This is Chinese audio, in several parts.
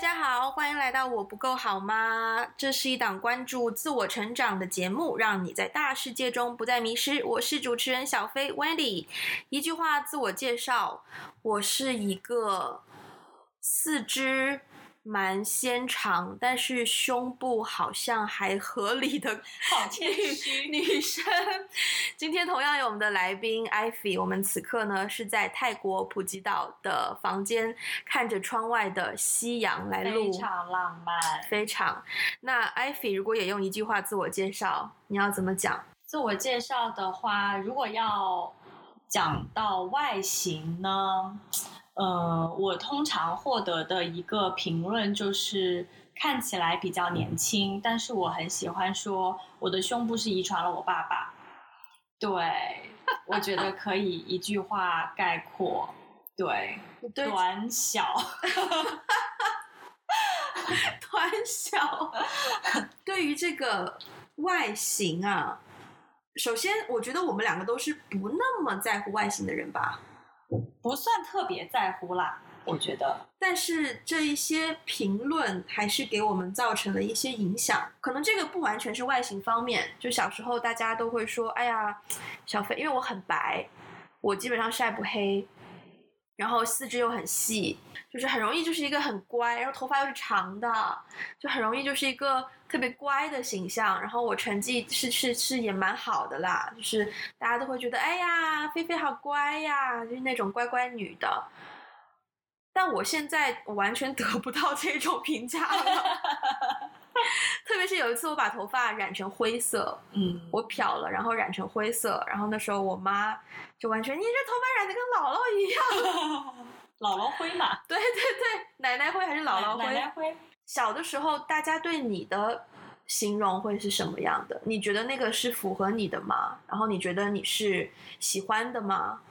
大家好，欢迎来到我不够好吗？这是一档关注自我成长的节目，让你在大世界中不再迷失。我是主持人小飞 Wendy。一句话自我介绍：我是一个四肢。蛮纤长，但是胸部好像还合理的 好女生。今天同样有我们的来宾 Ivy，我们此刻呢是在泰国普吉岛的房间，看着窗外的夕阳来录，非常浪漫，非常。那 Ivy 如果也用一句话自我介绍，你要怎么讲？自我介绍的话，如果要讲到外形呢？呃，我通常获得的一个评论就是看起来比较年轻，但是我很喜欢说我的胸部是遗传了我爸爸。对，我觉得可以一句话概括，对，对短小，短小。对于这个外形啊，首先我觉得我们两个都是不那么在乎外形的人吧。不算特别在乎啦，我觉得。但是这一些评论还是给我们造成了一些影响。可能这个不完全是外形方面，就小时候大家都会说：“哎呀，小飞，因为我很白，我基本上晒不黑。”然后四肢又很细，就是很容易就是一个很乖，然后头发又是长的，就很容易就是一个特别乖的形象。然后我成绩是是是也蛮好的啦，就是大家都会觉得，哎呀，菲菲好乖呀，就是那种乖乖女的。但我现在完全得不到这种评价了。特别是有一次，我把头发染成灰色，嗯，我漂了，然后染成灰色，然后那时候我妈就完全，你这头发染的跟姥姥一样，姥姥灰嘛，对对对，奶奶灰还是姥姥灰？奶奶灰。小的时候，大家对你的形容会是什么样的？你觉得那个是符合你的吗？然后你觉得你是喜欢的吗？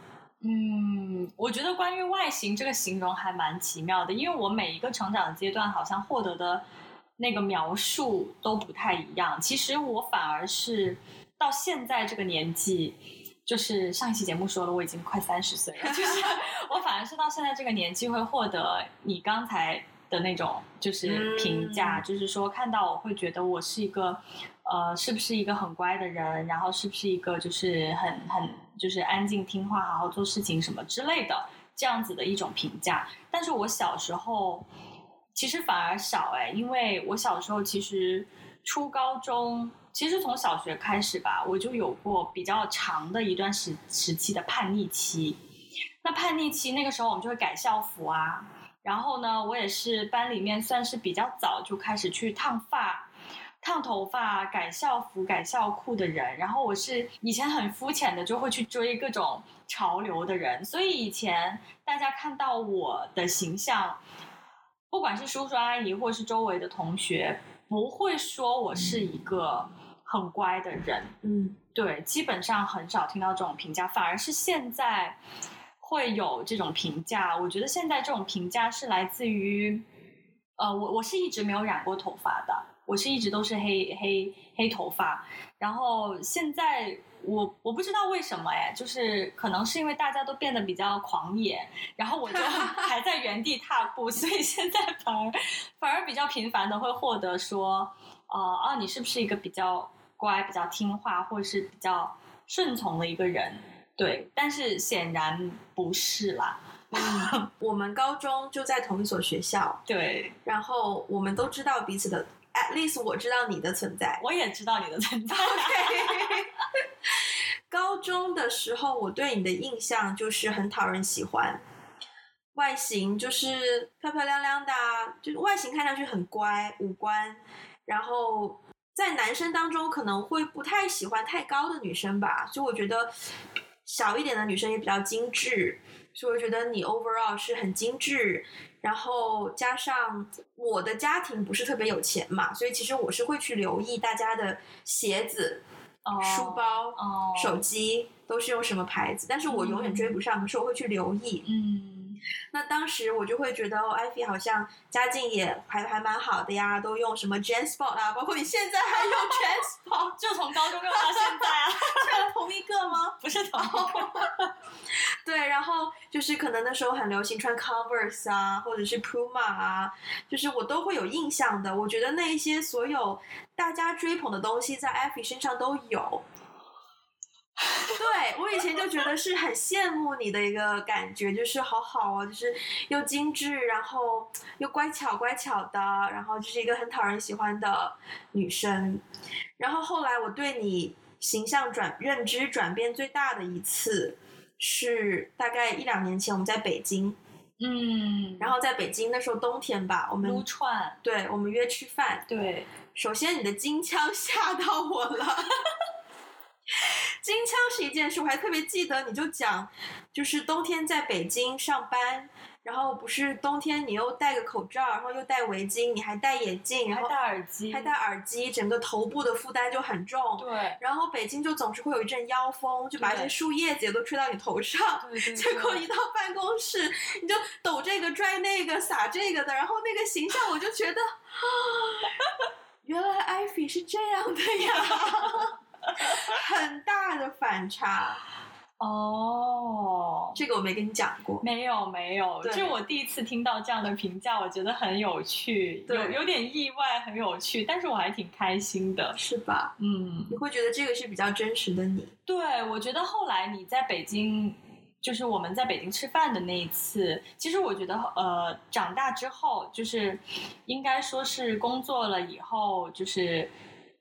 嗯，我觉得关于外形这个形容还蛮奇妙的，因为我每一个成长的阶段好像获得的。那个描述都不太一样。其实我反而是到现在这个年纪，就是上一期节目说了，我已经快三十岁了。就是 我反而是到现在这个年纪会获得你刚才的那种就是评价，嗯、就是说看到我会觉得我是一个呃，是不是一个很乖的人，然后是不是一个就是很很就是安静听话、好好做事情什么之类的这样子的一种评价。但是我小时候。其实反而少哎，因为我小时候其实初高中，其实从小学开始吧，我就有过比较长的一段时时期的叛逆期。那叛逆期那个时候，我们就会改校服啊。然后呢，我也是班里面算是比较早就开始去烫发、烫头发、改校服、改校裤的人。然后我是以前很肤浅的，就会去追各种潮流的人。所以以前大家看到我的形象。不管是叔叔阿姨，或是周围的同学，不会说我是一个很乖的人。嗯，对，基本上很少听到这种评价，反而是现在会有这种评价。我觉得现在这种评价是来自于，呃，我我是一直没有染过头发的，我是一直都是黑黑黑头发，然后现在。我我不知道为什么哎，就是可能是因为大家都变得比较狂野，然后我就 还在原地踏步，所以现在反而反而比较频繁的会获得说，呃啊，你是不是一个比较乖、比较听话，或者是比较顺从的一个人？对，但是显然不是啦。嗯，我们高中就在同一所学校，对，然后我们都知道彼此的。At least 我知道你的存在，我也知道你的存在。Okay. 高中的时候，我对你的印象就是很讨人喜欢，外形就是漂漂亮亮的，就是外形看上去很乖，五官。然后在男生当中可能会不太喜欢太高的女生吧，所以我觉得小一点的女生也比较精致，所以我觉得你 overall 是很精致。然后加上我的家庭不是特别有钱嘛，所以其实我是会去留意大家的鞋子、oh, 书包、oh. 手机都是用什么牌子，但是我永远追不上，可是我会去留意。嗯，那当时我就会觉得哦，Ivy 好像家境也还还蛮好的呀，都用什么 JanSport 啊，包括你现在还用 JanSport，就从高中用到现在啊，是同一个吗？不是同一个。对，然后就是可能那时候很流行穿 Converse 啊，或者是 Puma 啊，就是我都会有印象的。我觉得那一些所有大家追捧的东西，在 Ivy 身上都有。对，我以前就觉得是很羡慕你的一个感觉，就是好好哦，就是又精致，然后又乖巧乖巧的，然后就是一个很讨人喜欢的女生。然后后来我对你形象转认知转变最大的一次，是大概一两年前我们在北京，嗯，然后在北京那时候冬天吧，我们撸串，对，我们约吃饭，对，首先你的金枪吓到我了。京腔是一件事，我还特别记得，你就讲，就是冬天在北京上班，然后不是冬天你又戴个口罩，然后又戴围巾，你还戴眼镜，然后还戴耳机，还戴耳机，整个头部的负担就很重。对。然后北京就总是会有一阵妖风，就把一些树叶子都吹到你头上。对对。结果一到办公室，你就抖这个拽那个撒这个的，然后那个形象我就觉得，原来艾菲是这样的呀。很大的反差。哦，这个我没跟你讲过，没有没有，就我第一次听到这样的评价，我觉得很有趣，有有点意外，很有趣，但是我还挺开心的，是吧？嗯，你会觉得这个是比较真实的你？对，我觉得后来你在北京，就是我们在北京吃饭的那一次，其实我觉得呃，长大之后，就是应该说是工作了以后，就是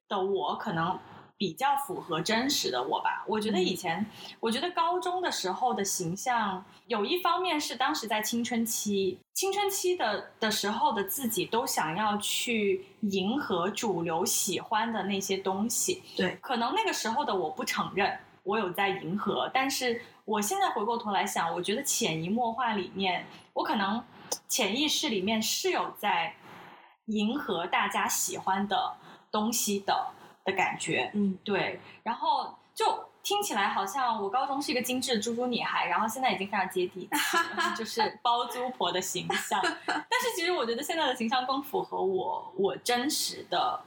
的我可能。比较符合真实的我吧，我觉得以前，嗯、我觉得高中的时候的形象，有一方面是当时在青春期，青春期的的时候的自己都想要去迎合主流喜欢的那些东西，对，可能那个时候的我不承认我有在迎合，但是我现在回过头来想，我觉得潜移默化里面，我可能潜意识里面是有在迎合大家喜欢的东西的。的感觉，嗯，对，然后就听起来好像我高中是一个精致的猪猪女孩，然后现在已经非常接地气，就是包租婆的形象。但是其实我觉得现在的形象更符合我我真实的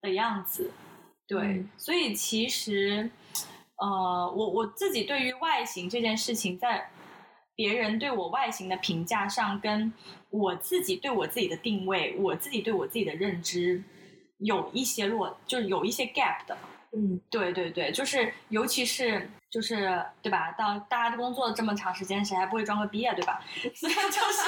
的样子，对，嗯、所以其实，呃，我我自己对于外形这件事情，在别人对我外形的评价上，跟我自己对我自己的定位，我自己对我自己的认知。有一些落，就是有一些 gap 的，嗯，对对对，就是尤其是就是对吧？到大家都工作了这么长时间，谁还不会装个逼啊，对吧？所以就是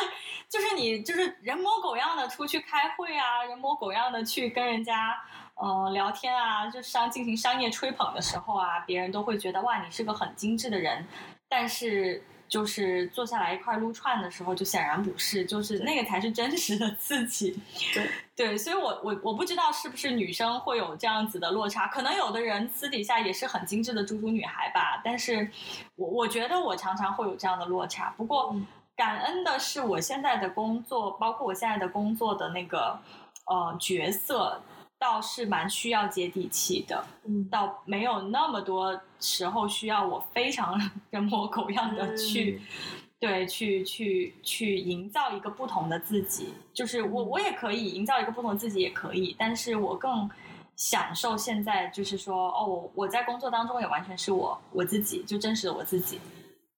就是你就是人模狗样的出去开会啊，人模狗样的去跟人家呃聊天啊，就商进行商业吹捧的时候啊，别人都会觉得哇，你是个很精致的人，但是。就是坐下来一块撸串的时候，就显然不是，就是那个才是真实的自己。对 对，所以我我我不知道是不是女生会有这样子的落差，可能有的人私底下也是很精致的猪猪女孩吧。但是我我觉得我常常会有这样的落差。不过感恩的是，我现在的工作，包括我现在的工作的那个呃角色。倒是蛮需要接地气的，嗯，倒没有那么多时候需要我非常人模狗样的去，嗯、对，去去去营造一个不同的自己。就是我我也可以营造一个不同的自己，也可以，但是我更享受现在，就是说，哦，我在工作当中也完全是我我自己，就真实的我自己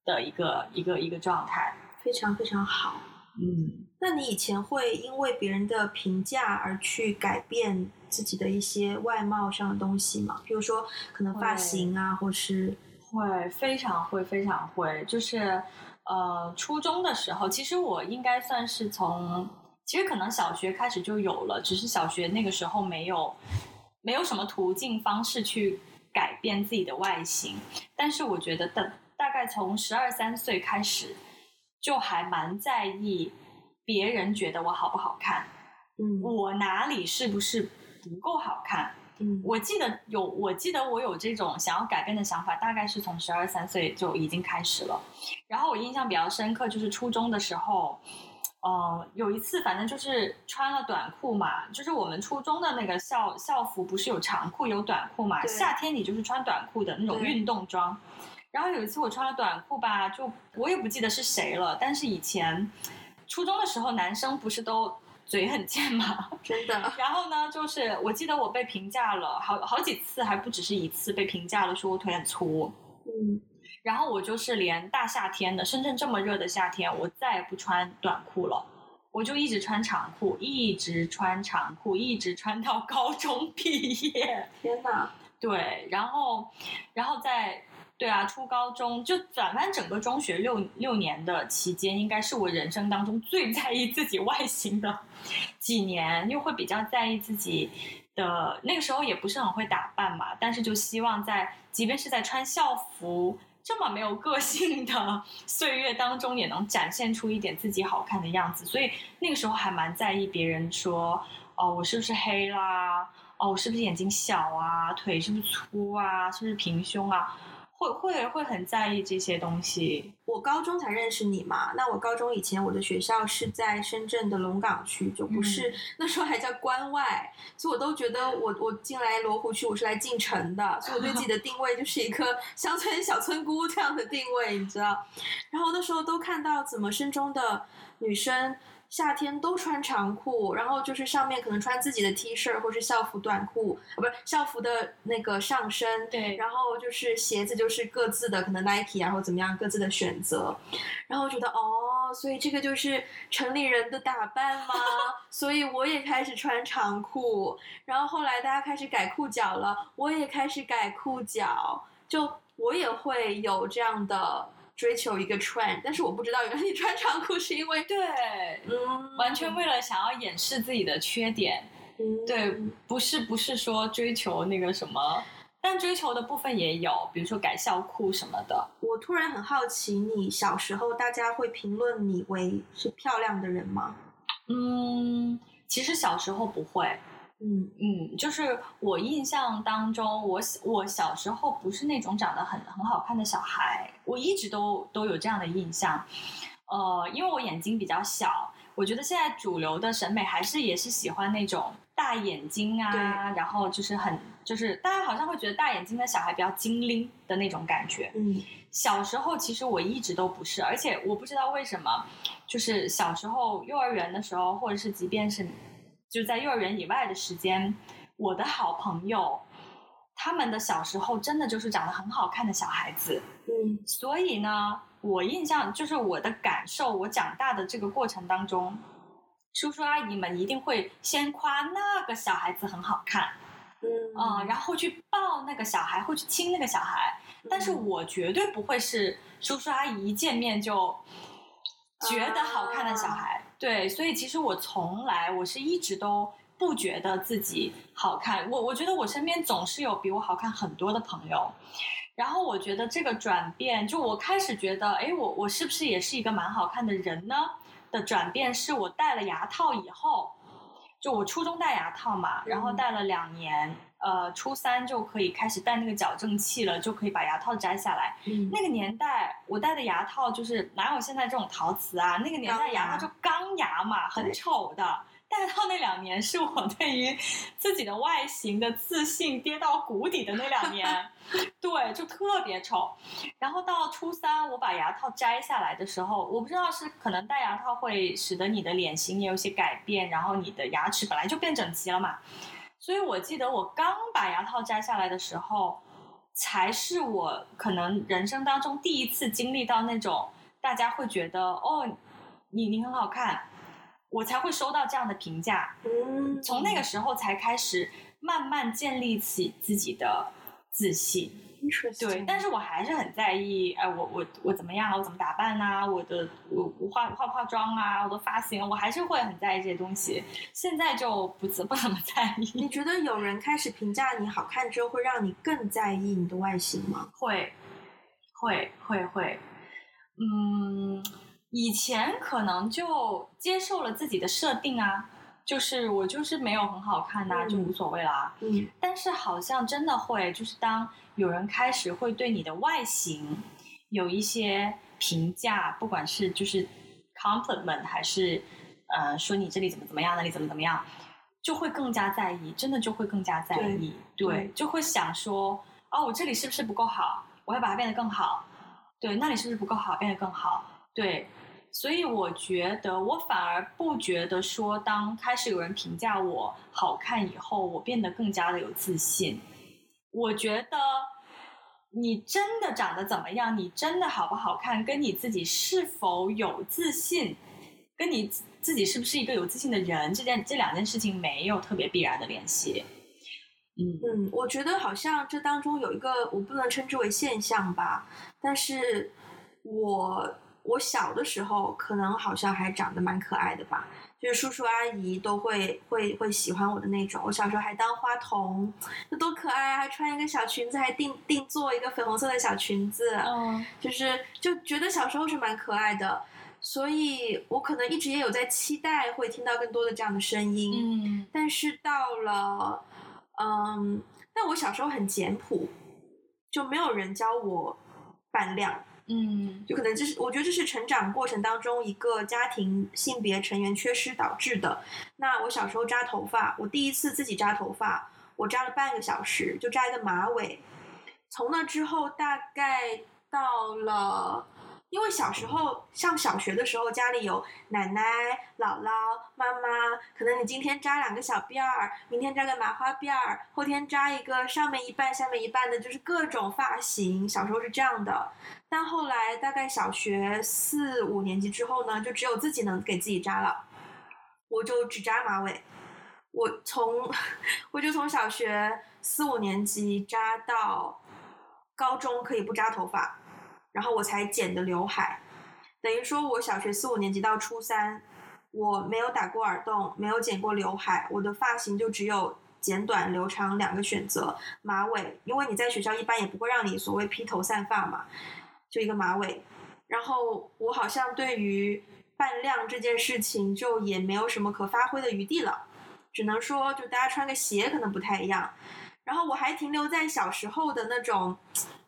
的一个一个一个状态，非常非常好，嗯。那你以前会因为别人的评价而去改变？自己的一些外貌上的东西嘛，比如说可能发型啊，或是会非常会非常会，就是呃初中的时候，其实我应该算是从其实可能小学开始就有了，只是小学那个时候没有没有什么途径方式去改变自己的外形，但是我觉得大大概从十二三岁开始，就还蛮在意别人觉得我好不好看，嗯，我哪里是不是。不够好看，嗯，我记得有，我记得我有这种想要改变的想法，大概是从十二三岁就已经开始了。然后我印象比较深刻，就是初中的时候，呃，有一次反正就是穿了短裤嘛，就是我们初中的那个校校服不是有长裤有短裤嘛，夏天你就是穿短裤的那种运动装。然后有一次我穿了短裤吧，就我也不记得是谁了，但是以前初中的时候男生不是都嘴很贱吗？真的。然后呢，就是我记得我被评价了好好几次，还不只是一次被评价了，说我腿很粗。嗯。然后我就是连大夏天的深圳这么热的夏天，我再也不穿短裤了，我就一直穿长裤，一直穿长裤，一直穿到高中毕业。天哪！对，然后，然后在对啊，初高中就转翻整个中学六六年的期间，应该是我人生当中最在意自己外形的几年，又会比较在意自己的那个时候也不是很会打扮嘛，但是就希望在即便是在穿校服这么没有个性的 岁月当中，也能展现出一点自己好看的样子，所以那个时候还蛮在意别人说哦，我是不是黑啦？哦，我是不是眼睛小啊？腿是不是粗啊？是不是平胸啊？会会会很在意这些东西。我高中才认识你嘛，那我高中以前我的学校是在深圳的龙岗区，就不是、嗯、那时候还叫关外，所以我都觉得我我进来罗湖区我是来进城的，所以我对自己的 定位就是一个 乡村小村姑这样的定位，你知道？然后那时候都看到怎么深中的女生。夏天都穿长裤，然后就是上面可能穿自己的 T 恤或是校服短裤，不是校服的那个上身。对，然后就是鞋子就是各自的可能 Nike 啊或怎么样各自的选择，然后觉得哦，所以这个就是城里人的打扮吗？所以我也开始穿长裤，然后后来大家开始改裤脚了，我也开始改裤脚，就我也会有这样的。追求一个 trend，但是我不知道原来你穿长裤是因为对，嗯，完全为了想要掩饰自己的缺点，嗯，对，不是不是说追求那个什么，但追求的部分也有，比如说改校裤什么的。我突然很好奇，你小时候大家会评论你为是漂亮的人吗？嗯，其实小时候不会。嗯嗯，就是我印象当中，我我小时候不是那种长得很很好看的小孩，我一直都都有这样的印象。呃，因为我眼睛比较小，我觉得现在主流的审美还是也是喜欢那种大眼睛啊，然后就是很就是大家好像会觉得大眼睛的小孩比较精灵的那种感觉。嗯，小时候其实我一直都不是，而且我不知道为什么，就是小时候幼儿园的时候，或者是即便是。就在幼儿园以外的时间，我的好朋友，他们的小时候真的就是长得很好看的小孩子。嗯，所以呢，我印象就是我的感受，我长大的这个过程当中，叔叔阿姨们一定会先夸那个小孩子很好看，嗯然后去抱那个小孩，会去亲那个小孩。但是我绝对不会是叔叔阿姨一见面就觉得好看的小孩。啊对，所以其实我从来我是一直都不觉得自己好看。我我觉得我身边总是有比我好看很多的朋友。然后我觉得这个转变，就我开始觉得，哎，我我是不是也是一个蛮好看的人呢？的转变是我戴了牙套以后，就我初中戴牙套嘛，然后戴了两年。呃，初三就可以开始戴那个矫正器了，就可以把牙套摘下来。嗯，那个年代我戴的牙套就是哪有现在这种陶瓷啊？那个年代牙套就钢牙嘛，很丑的。戴套那两年是我对于自己的外形的自信跌到谷底的那两年，对，就特别丑。然后到初三我把牙套摘下来的时候，我不知道是可能戴牙套会使得你的脸型也有些改变，然后你的牙齿本来就变整齐了嘛。所以我记得我刚把牙套摘下来的时候，才是我可能人生当中第一次经历到那种大家会觉得哦，你你很好看，我才会收到这样的评价。嗯，从那个时候才开始慢慢建立起自己的自信。对，但是我还是很在意，哎，我我我怎么样？我怎么打扮啊？我的我我化化不化妆啊？我的发型，我还是会很在意这些东西。现在就不怎不怎么在意。你觉得有人开始评价你好看之后，会让你更在意你的外形吗？会，会，会，会。嗯，以前可能就接受了自己的设定啊。就是我就是没有很好看呐、啊，就无所谓啦。嗯，但是好像真的会，就是当有人开始会对你的外形有一些评价，不管是就是 compliment 还是呃说你这里怎么怎么样，那里怎么怎么样，就会更加在意，真的就会更加在意。对，对，就会想说，哦，我这里是不是不够好？我要把它变得更好。对，那里是不是不够好？变得更好。对，所以我觉得我反而不觉得说，当开始有人评价我好看以后，我变得更加的有自信。我觉得你真的长得怎么样，你真的好不好看，跟你自己是否有自信，跟你自己是不是一个有自信的人，这件这两件事情没有特别必然的联系。嗯嗯，我觉得好像这当中有一个我不能称之为现象吧，但是我我小的时候可能好像还长得蛮可爱的吧。就是叔叔阿姨都会会会喜欢我的那种。我小时候还当花童，那多可爱啊！还穿一个小裙子，还定定做一个粉红色的小裙子。嗯，就是就觉得小时候是蛮可爱的，所以我可能一直也有在期待会听到更多的这样的声音。嗯，但是到了，嗯，但我小时候很简朴，就没有人教我扮亮。嗯，就可能这是我觉得这是成长过程当中一个家庭性别成员缺失导致的。那我小时候扎头发，我第一次自己扎头发，我扎了半个小时，就扎一个马尾。从那之后，大概到了。因为小时候上小学的时候，家里有奶奶、姥姥、妈妈，可能你今天扎两个小辫儿，明天扎个麻花辫儿，后天扎一个上面一半、下面一半的，就是各种发型。小时候是这样的，但后来大概小学四五年级之后呢，就只有自己能给自己扎了，我就只扎马尾。我从我就从小学四五年级扎到高中，可以不扎头发。然后我才剪的刘海，等于说我小学四五年级到初三，我没有打过耳洞，没有剪过刘海，我的发型就只有剪短、留长两个选择。马尾，因为你在学校一般也不会让你所谓披头散发嘛，就一个马尾。然后我好像对于扮靓这件事情就也没有什么可发挥的余地了，只能说就大家穿个鞋可能不太一样。然后我还停留在小时候的那种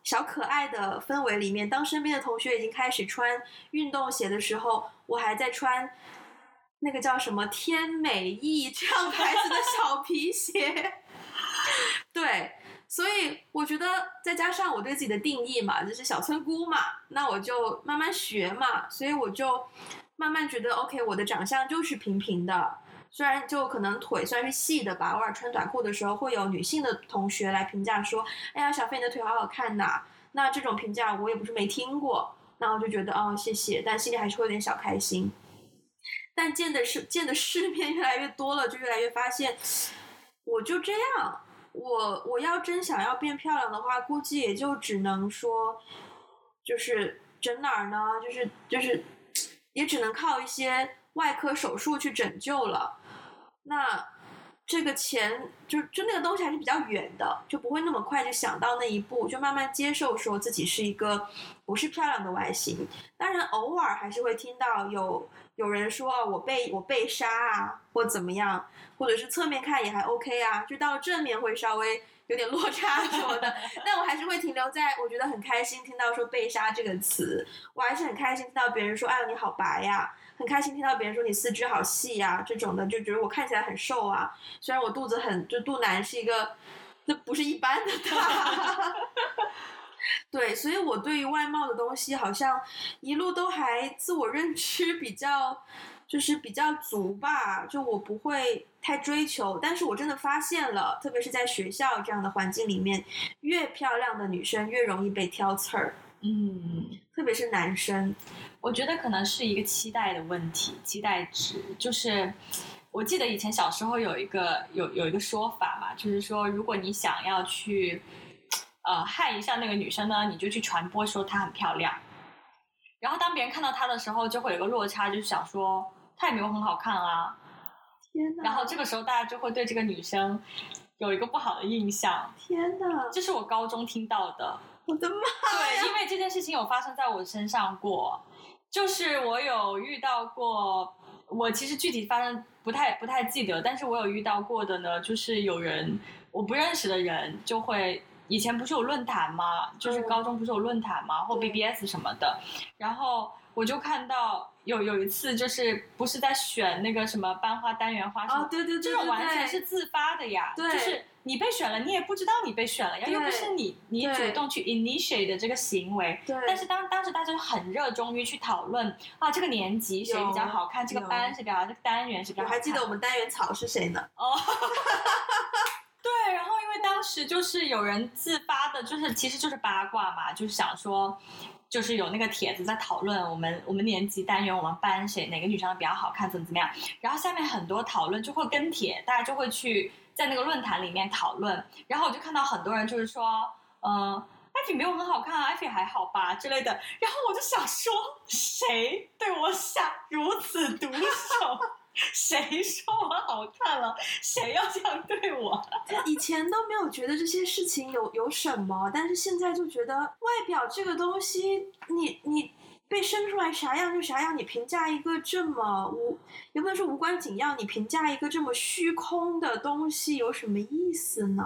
小可爱的氛围里面。当身边的同学已经开始穿运动鞋的时候，我还在穿那个叫什么天美意这样牌子的小皮鞋。对，所以我觉得再加上我对自己的定义嘛，就是小村姑嘛，那我就慢慢学嘛，所以我就慢慢觉得 OK，我的长相就是平平的。虽然就可能腿算是细的吧，偶尔穿短裤的时候会有女性的同学来评价说：“哎呀，小飞你的腿好好看呐。”那这种评价我也不是没听过，那我就觉得哦，谢谢，但心里还是会有点小开心。但见的世见的世面越来越多了，就越来越发现，我就这样，我我要真想要变漂亮的话，估计也就只能说，就是整哪儿呢？就是就是，也只能靠一些。外科手术去拯救了，那这个钱就就那个东西还是比较远的，就不会那么快就想到那一步，就慢慢接受说自己是一个不是漂亮的外形。当然偶尔还是会听到有有人说我被我被杀啊，或怎么样，或者是侧面看也还 OK 啊，就到正面会稍微有点落差什么的。但我还是会停留在我觉得很开心听到说被杀这个词，我还是很开心听到别人说哎呀你好白呀。很开心听到别人说你四肢好细呀，这种的就觉得我看起来很瘦啊。虽然我肚子很，就肚腩是一个，那不是一般的大。对，所以我对于外貌的东西好像一路都还自我认知比较，就是比较足吧。就我不会太追求，但是我真的发现了，特别是在学校这样的环境里面，越漂亮的女生越容易被挑刺儿。嗯，特别是男生。我觉得可能是一个期待的问题，期待值。就是，我记得以前小时候有一个有有一个说法嘛，就是说如果你想要去，呃，害一下那个女生呢，你就去传播说她很漂亮，然后当别人看到她的时候，就会有个落差，就是想说她也没有很好看啊，天哪，然后这个时候大家就会对这个女生有一个不好的印象，天哪，这是我高中听到的，我的妈呀，对，因为这件事情有发生在我身上过。就是我有遇到过，我其实具体发生不太不太记得，但是我有遇到过的呢，就是有人我不认识的人就会，以前不是有论坛吗？就是高中不是有论坛吗？或 BBS 什么的，然后我就看到有有一次就是不是在选那个什么班花单元花什么，哦，对对对，对，这种完全是自发的呀，对，就是你被选了，你也不知道你被选了呀，又不是你你主动去 initiate 的这个行为，对。但是当当时大家就很热衷于去讨论啊，这个年级谁比较好看，这个班谁比较好，这个单元谁比较好看。我还记得我们单元草是谁呢？哦。对，然后因为当时就是有人自发的，就是其实就是八卦嘛，就是想说，就是有那个帖子在讨论我们我们年级单元我们班谁哪个女生比较好看，怎么怎么样。然后下面很多讨论就会跟帖，大家就会去在那个论坛里面讨论。然后我就看到很多人就是说，嗯、呃，艾菲没有很好看啊，艾菲还好吧之类的。然后我就想说，谁对我下如此毒手？谁说我好看了？谁要这样对我？以前都没有觉得这些事情有有什么，但是现在就觉得外表这个东西，你你被生出来啥样就啥样，你评价一个这么无，也不能说无关紧要，你评价一个这么虚空的东西有什么意思呢？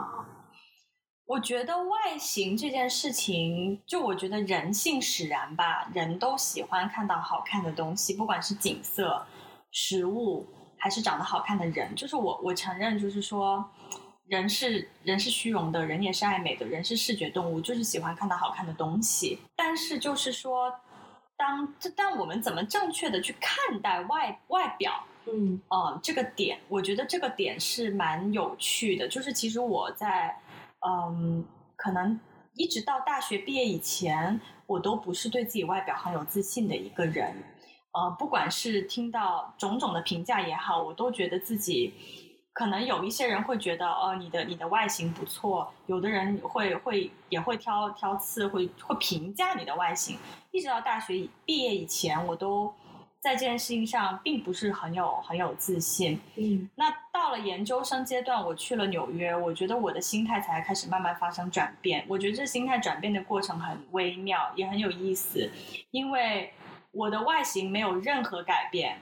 我觉得外形这件事情，就我觉得人性使然吧，人都喜欢看到好看的东西，不管是景色。食物还是长得好看的人，就是我，我承认，就是说，人是人是虚荣的，人也是爱美的，人是视觉动物，就是喜欢看到好看的东西。但是就是说，当这但我们怎么正确的去看待外外表？嗯，呃，这个点，我觉得这个点是蛮有趣的。就是其实我在嗯，可能一直到大学毕业以前，我都不是对自己外表很有自信的一个人。呃，不管是听到种种的评价也好，我都觉得自己可能有一些人会觉得，哦，你的你的外形不错，有的人会会也会挑挑刺，会会评价你的外形。一直到大学毕业以前，我都在这件事情上并不是很有很有自信。嗯，那到了研究生阶段，我去了纽约，我觉得我的心态才开始慢慢发生转变。我觉得这心态转变的过程很微妙，也很有意思，因为。我的外形没有任何改变，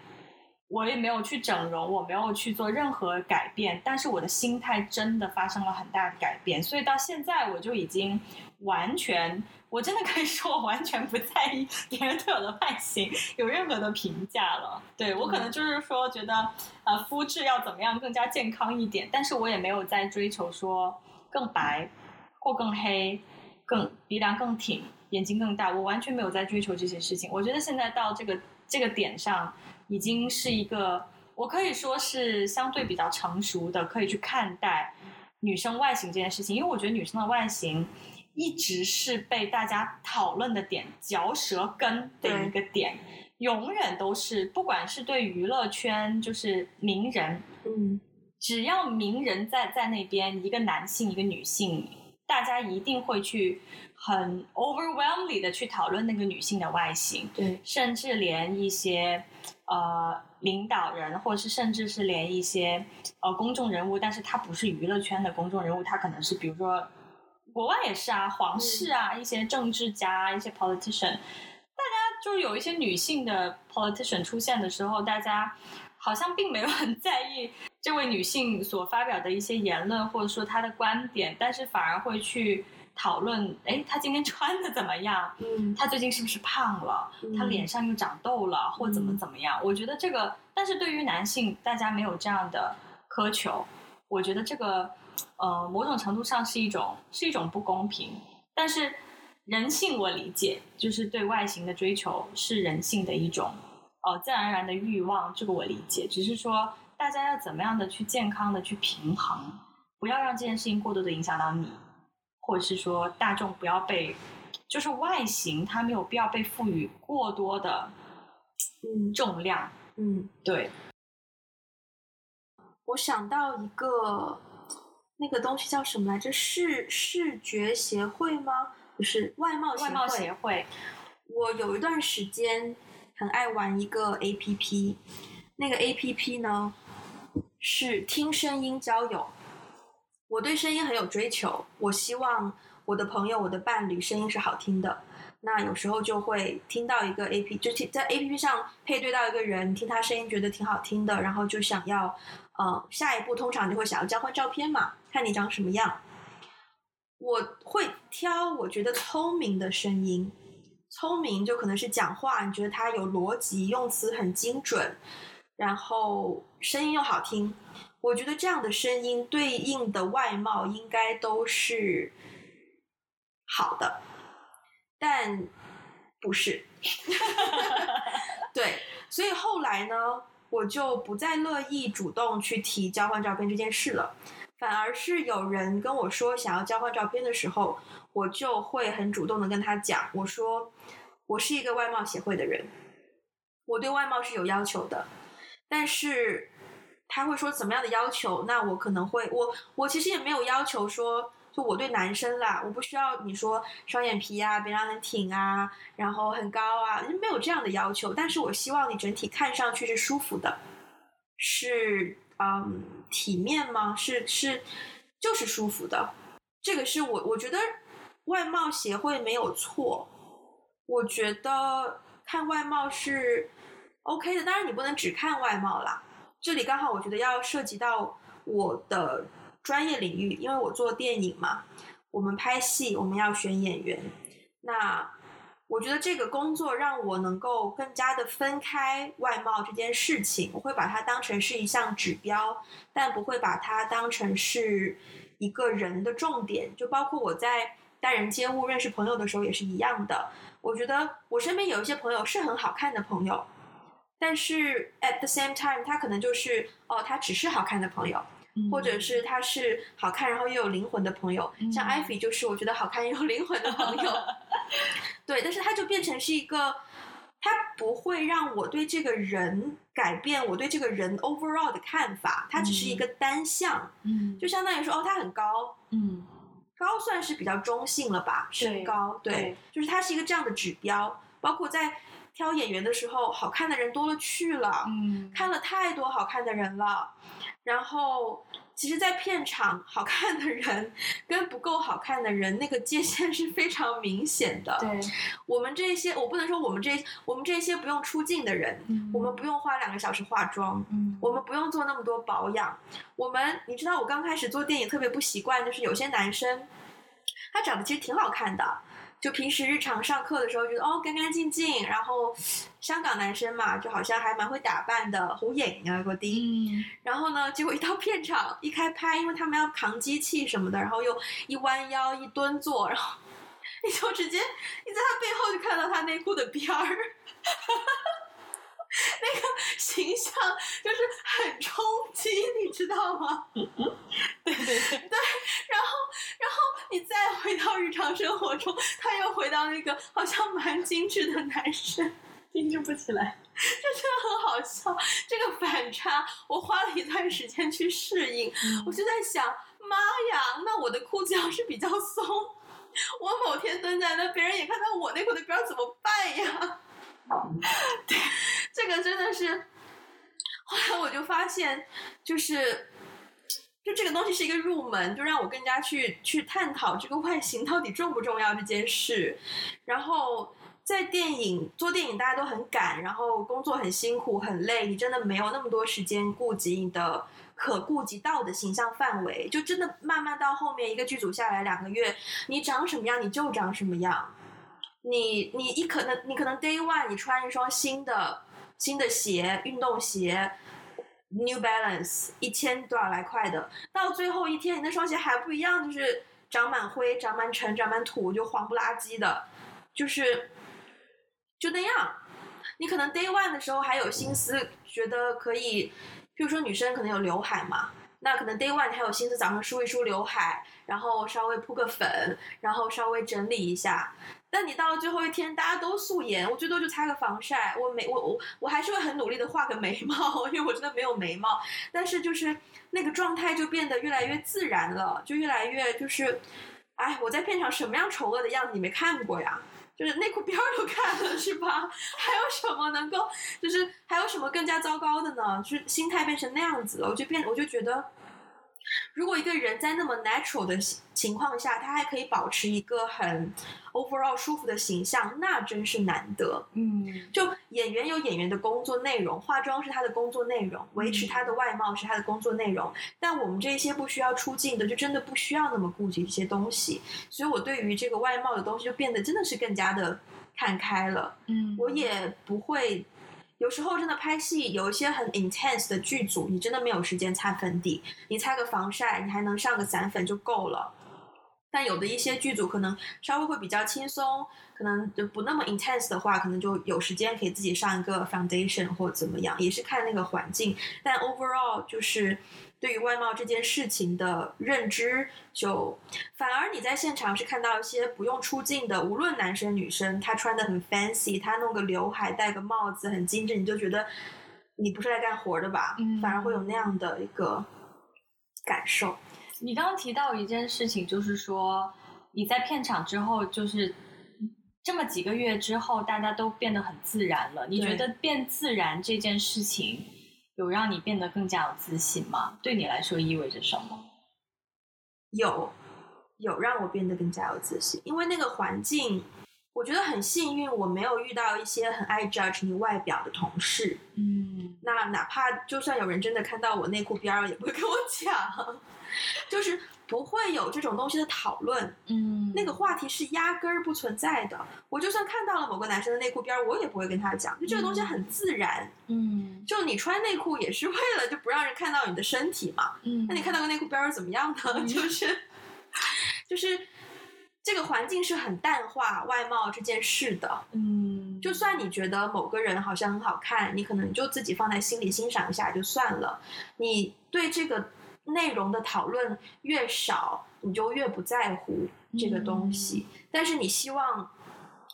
我也没有去整容，我没有去做任何改变，但是我的心态真的发生了很大的改变，所以到现在我就已经完全，我真的可以说我完全不在意别人对我的外形有任何的评价了。对，我可能就是说觉得，呃，肤质要怎么样更加健康一点，但是我也没有在追求说更白或更黑，更鼻梁更挺。眼睛更大，我完全没有在追求这些事情。我觉得现在到这个这个点上，已经是一个我可以说是相对比较成熟的，可以去看待女生外形这件事情。因为我觉得女生的外形一直是被大家讨论的点，嚼舌根的一个点，永远都是，不管是对娱乐圈，就是名人，嗯，只要名人在在那边，一个男性，一个女性。大家一定会去很 overwhelmingly 的去讨论那个女性的外形，对，甚至连一些呃领导人，或者是甚至是连一些呃公众人物，但是他不是娱乐圈的公众人物，他可能是比如说国外也是啊，皇室啊，一些政治家，一些 politician，大家就是有一些女性的 politician 出现的时候，大家。好像并没有很在意这位女性所发表的一些言论，或者说她的观点，但是反而会去讨论：哎，他今天穿的怎么样？嗯，他最近是不是胖了？嗯，她脸上又长痘了，或怎么怎么样？嗯，我觉得这个，但是对于男性，大家没有这样的苛求。我觉得这个，呃，某种程度上是一种是一种不公平。但是人性我理解，就是对外形的追求是人性的一种。呃，自然而然的欲望，这个我理解。只是说，大家要怎么样的去健康的去平衡，不要让这件事情过度的影响到你，或者是说大众不要被，就是外形它没有必要被赋予过多的嗯重量。嗯，对。我想到一个那个东西叫什么来着？视视觉协会吗？不是外貌协会。外貌协会。我有一段时间。很爱玩一个 APP，那个 APP 呢是听声音交友。我对声音很有追求，我希望我的朋友、我的伴侣声音是好听的。那有时候就会听到一个 APP，就在 APP 上配对到一个人，听他声音觉得挺好听的，然后就想要，呃，下一步通常就会想要交换照片嘛，看你长什么样。我会挑我觉得聪明的声音。聪明，就可能是讲话，你觉得他有逻辑，用词很精准，然后声音又好听。我觉得这样的声音对应的外貌应该都是好的，但不是。对，所以后来呢，我就不再乐意主动去提交换照片这件事了，反而是有人跟我说想要交换照片的时候，我就会很主动的跟他讲，我说我是一个外貌协会的人，我对外貌是有要求的，但是。他会说怎么样的要求？那我可能会，我我其实也没有要求说，就我对男生啦，我不需要你说双眼皮啊，鼻梁很挺啊，然后很高啊，没有这样的要求。但是我希望你整体看上去是舒服的，是嗯体面吗？是是就是舒服的。这个是我我觉得外貌协会没有错，我觉得看外貌是 OK 的，当然你不能只看外貌啦。这里刚好，我觉得要涉及到我的专业领域，因为我做电影嘛，我们拍戏，我们要选演员。那我觉得这个工作让我能够更加的分开外貌这件事情，我会把它当成是一项指标，但不会把它当成是一个人的重点。就包括我在待人接物、认识朋友的时候也是一样的。我觉得我身边有一些朋友是很好看的朋友。但是 at the same time，他可能就是哦，他只是好看的朋友，嗯、或者是他是好看然后又有灵魂的朋友，嗯、像 Ivy 就是我觉得好看又有灵魂的朋友。对，但是他就变成是一个，他不会让我对这个人改变我对这个人 overall 的看法，他只是一个单向，嗯，就相当于说哦，他很高，嗯，高算是比较中性了吧，身高，对，对，就是他是一个这样的指标，包括在。挑演员的时候，好看的人多了去了，嗯，看了太多好看的人了。然后，其实，在片场，好看的人跟不够好看的人，那个界限是非常明显的。对，我们这些，我不能说我们这我们这些不用出镜的人，嗯，我们不用花两个小时化妆，嗯，我们不用做那么多保养。我们，你知道，我刚开始做电影特别不习惯，就是有些男生，他长得其实挺好看的。就平时日常上课的时候，觉得哦干干净净，然后香港男生嘛，就好像还蛮会打扮的，好型啊嗰啲。嗯。然后呢，结果一到片场一开拍，因为他们要扛机器什么的，然后又一弯腰一蹲坐，然后 你就直接你在他背后就看到他内裤的边儿。那个形象就是很冲击，你知道吗？对对 对，对，然后然后你再回到日常生活中，他又回到那个好像蛮精致的男生，精致不起来，这真的很好笑。这个反差，我花了一段时间去适应。嗯、我就在想，妈呀，那我的裤子要是比较松，我某天蹲在那，别人也看到我内裤的边怎么办呀？对，这个真的是，后来我就发现，就是，就这个东西是一个入门，就让我更加去去探讨这个外形到底重不重要这件事。然后在电影做电影，大家都很赶，然后工作很辛苦很累，你真的没有那么多时间顾及你的可顾及到的形象范围，就真的慢慢到后面一个剧组下来两个月，你长什么样你就长什么样。你你你可能你可能 day one 你穿一双新的新的鞋，运动鞋，New Balance 一千多少来块的，到最后一天你那双鞋还不一样，就是长满灰、长满尘、长满土，就黄不拉几的，就是就那样。你可能 day one 的时候还有心思，觉得可以，比如说女生可能有刘海嘛，那可能 day one 你还有心思早上梳一梳刘海，然后稍微铺个粉，然后稍微整理一下。但你到了最后一天，大家都素颜，我最多就擦个防晒，我没我我我还是会很努力的画个眉毛，因为我真的没有眉毛。但是就是那个状态就变得越来越自然了，就越来越就是，哎，我在片场什么样丑恶的样子你没看过呀？就是内裤边儿都看了是吧？还有什么能够就是还有什么更加糟糕的呢？就是心态变成那样子了，我就变我就觉得。如果一个人在那么 natural 的情况下，他还可以保持一个很 overall 舒服的形象，那真是难得。嗯，就演员有演员的工作内容，化妆是他的工作内容，维持他的外貌是他的工作内容。但我们这些不需要出镜的，就真的不需要那么顾及这些东西。所以我对于这个外貌的东西，就变得真的是更加的看开了，嗯，我也不会。有时候真的拍戏有一些很 intense 的剧组，你真的没有时间擦粉底，你擦个防晒，你还能上个散粉就够了。但有的一些剧组可能稍微会比较轻松，可能就不那么 intense 的话，可能就有时间可以自己上一个 foundation 或怎么样，也是看那个环境。但 overall 就是。对于外貌这件事情的认知，就反而你在现场是看到一些不用出镜的，无论男生女生，他穿的很 fancy，他弄个刘海，戴个帽子，很精致，你就觉得你不是来干活的吧？嗯，反而会有那样的一个感受。你刚刚提到一件事情，就是说你在片场之后，就是这么几个月之后，大家都变得很自然了。你觉得变自然这件事情？有让你变得更加有自信吗？对你来说意味着什么？有，有让我变得更加有自信，因为那个环境，我觉得很幸运，我没有遇到一些很爱 judge 你外表的同事。嗯，那哪怕就算有人真的看到我内裤边儿，也不会跟我讲，就是。不会有这种东西的讨论，嗯，那个话题是压根儿不存在的。我就算看到了某个男生的内裤边儿，我也不会跟他讲，就这个东西很自然，嗯，就你穿内裤也是为了就不让人看到你的身体嘛，嗯，那你看到个内裤边儿怎么样呢？嗯、就是，就是这个环境是很淡化外貌这件事的，嗯，就算你觉得某个人好像很好看，你可能就自己放在心里欣赏一下就算了，你对这个。内容的讨论越少，你就越不在乎这个东西。嗯。但是你希望，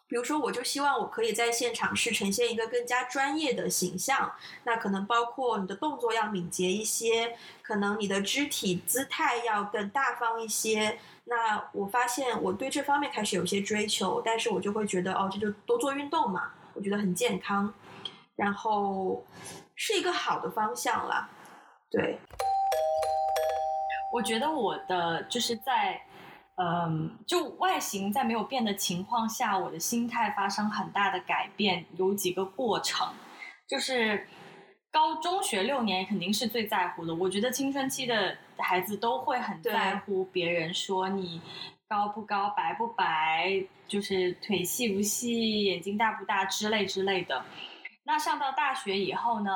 比如说，我就希望我可以在现场是呈现一个更加专业的形象。那可能包括你的动作要敏捷一些，可能你的肢体姿态要更大方一些。那我发现我对这方面开始有些追求，但是我就会觉得哦，这就多做运动嘛，我觉得很健康，然后是一个好的方向啦，对。我觉得我的就是在，嗯，就外形在没有变的情况下，我的心态发生很大的改变，有几个过程，就是高中学六年肯定是最在乎的。我觉得青春期的孩子都会很在乎别人说你高不高、白不白，就是腿细不细、眼睛大不大之类之类的。那上到大学以后呢？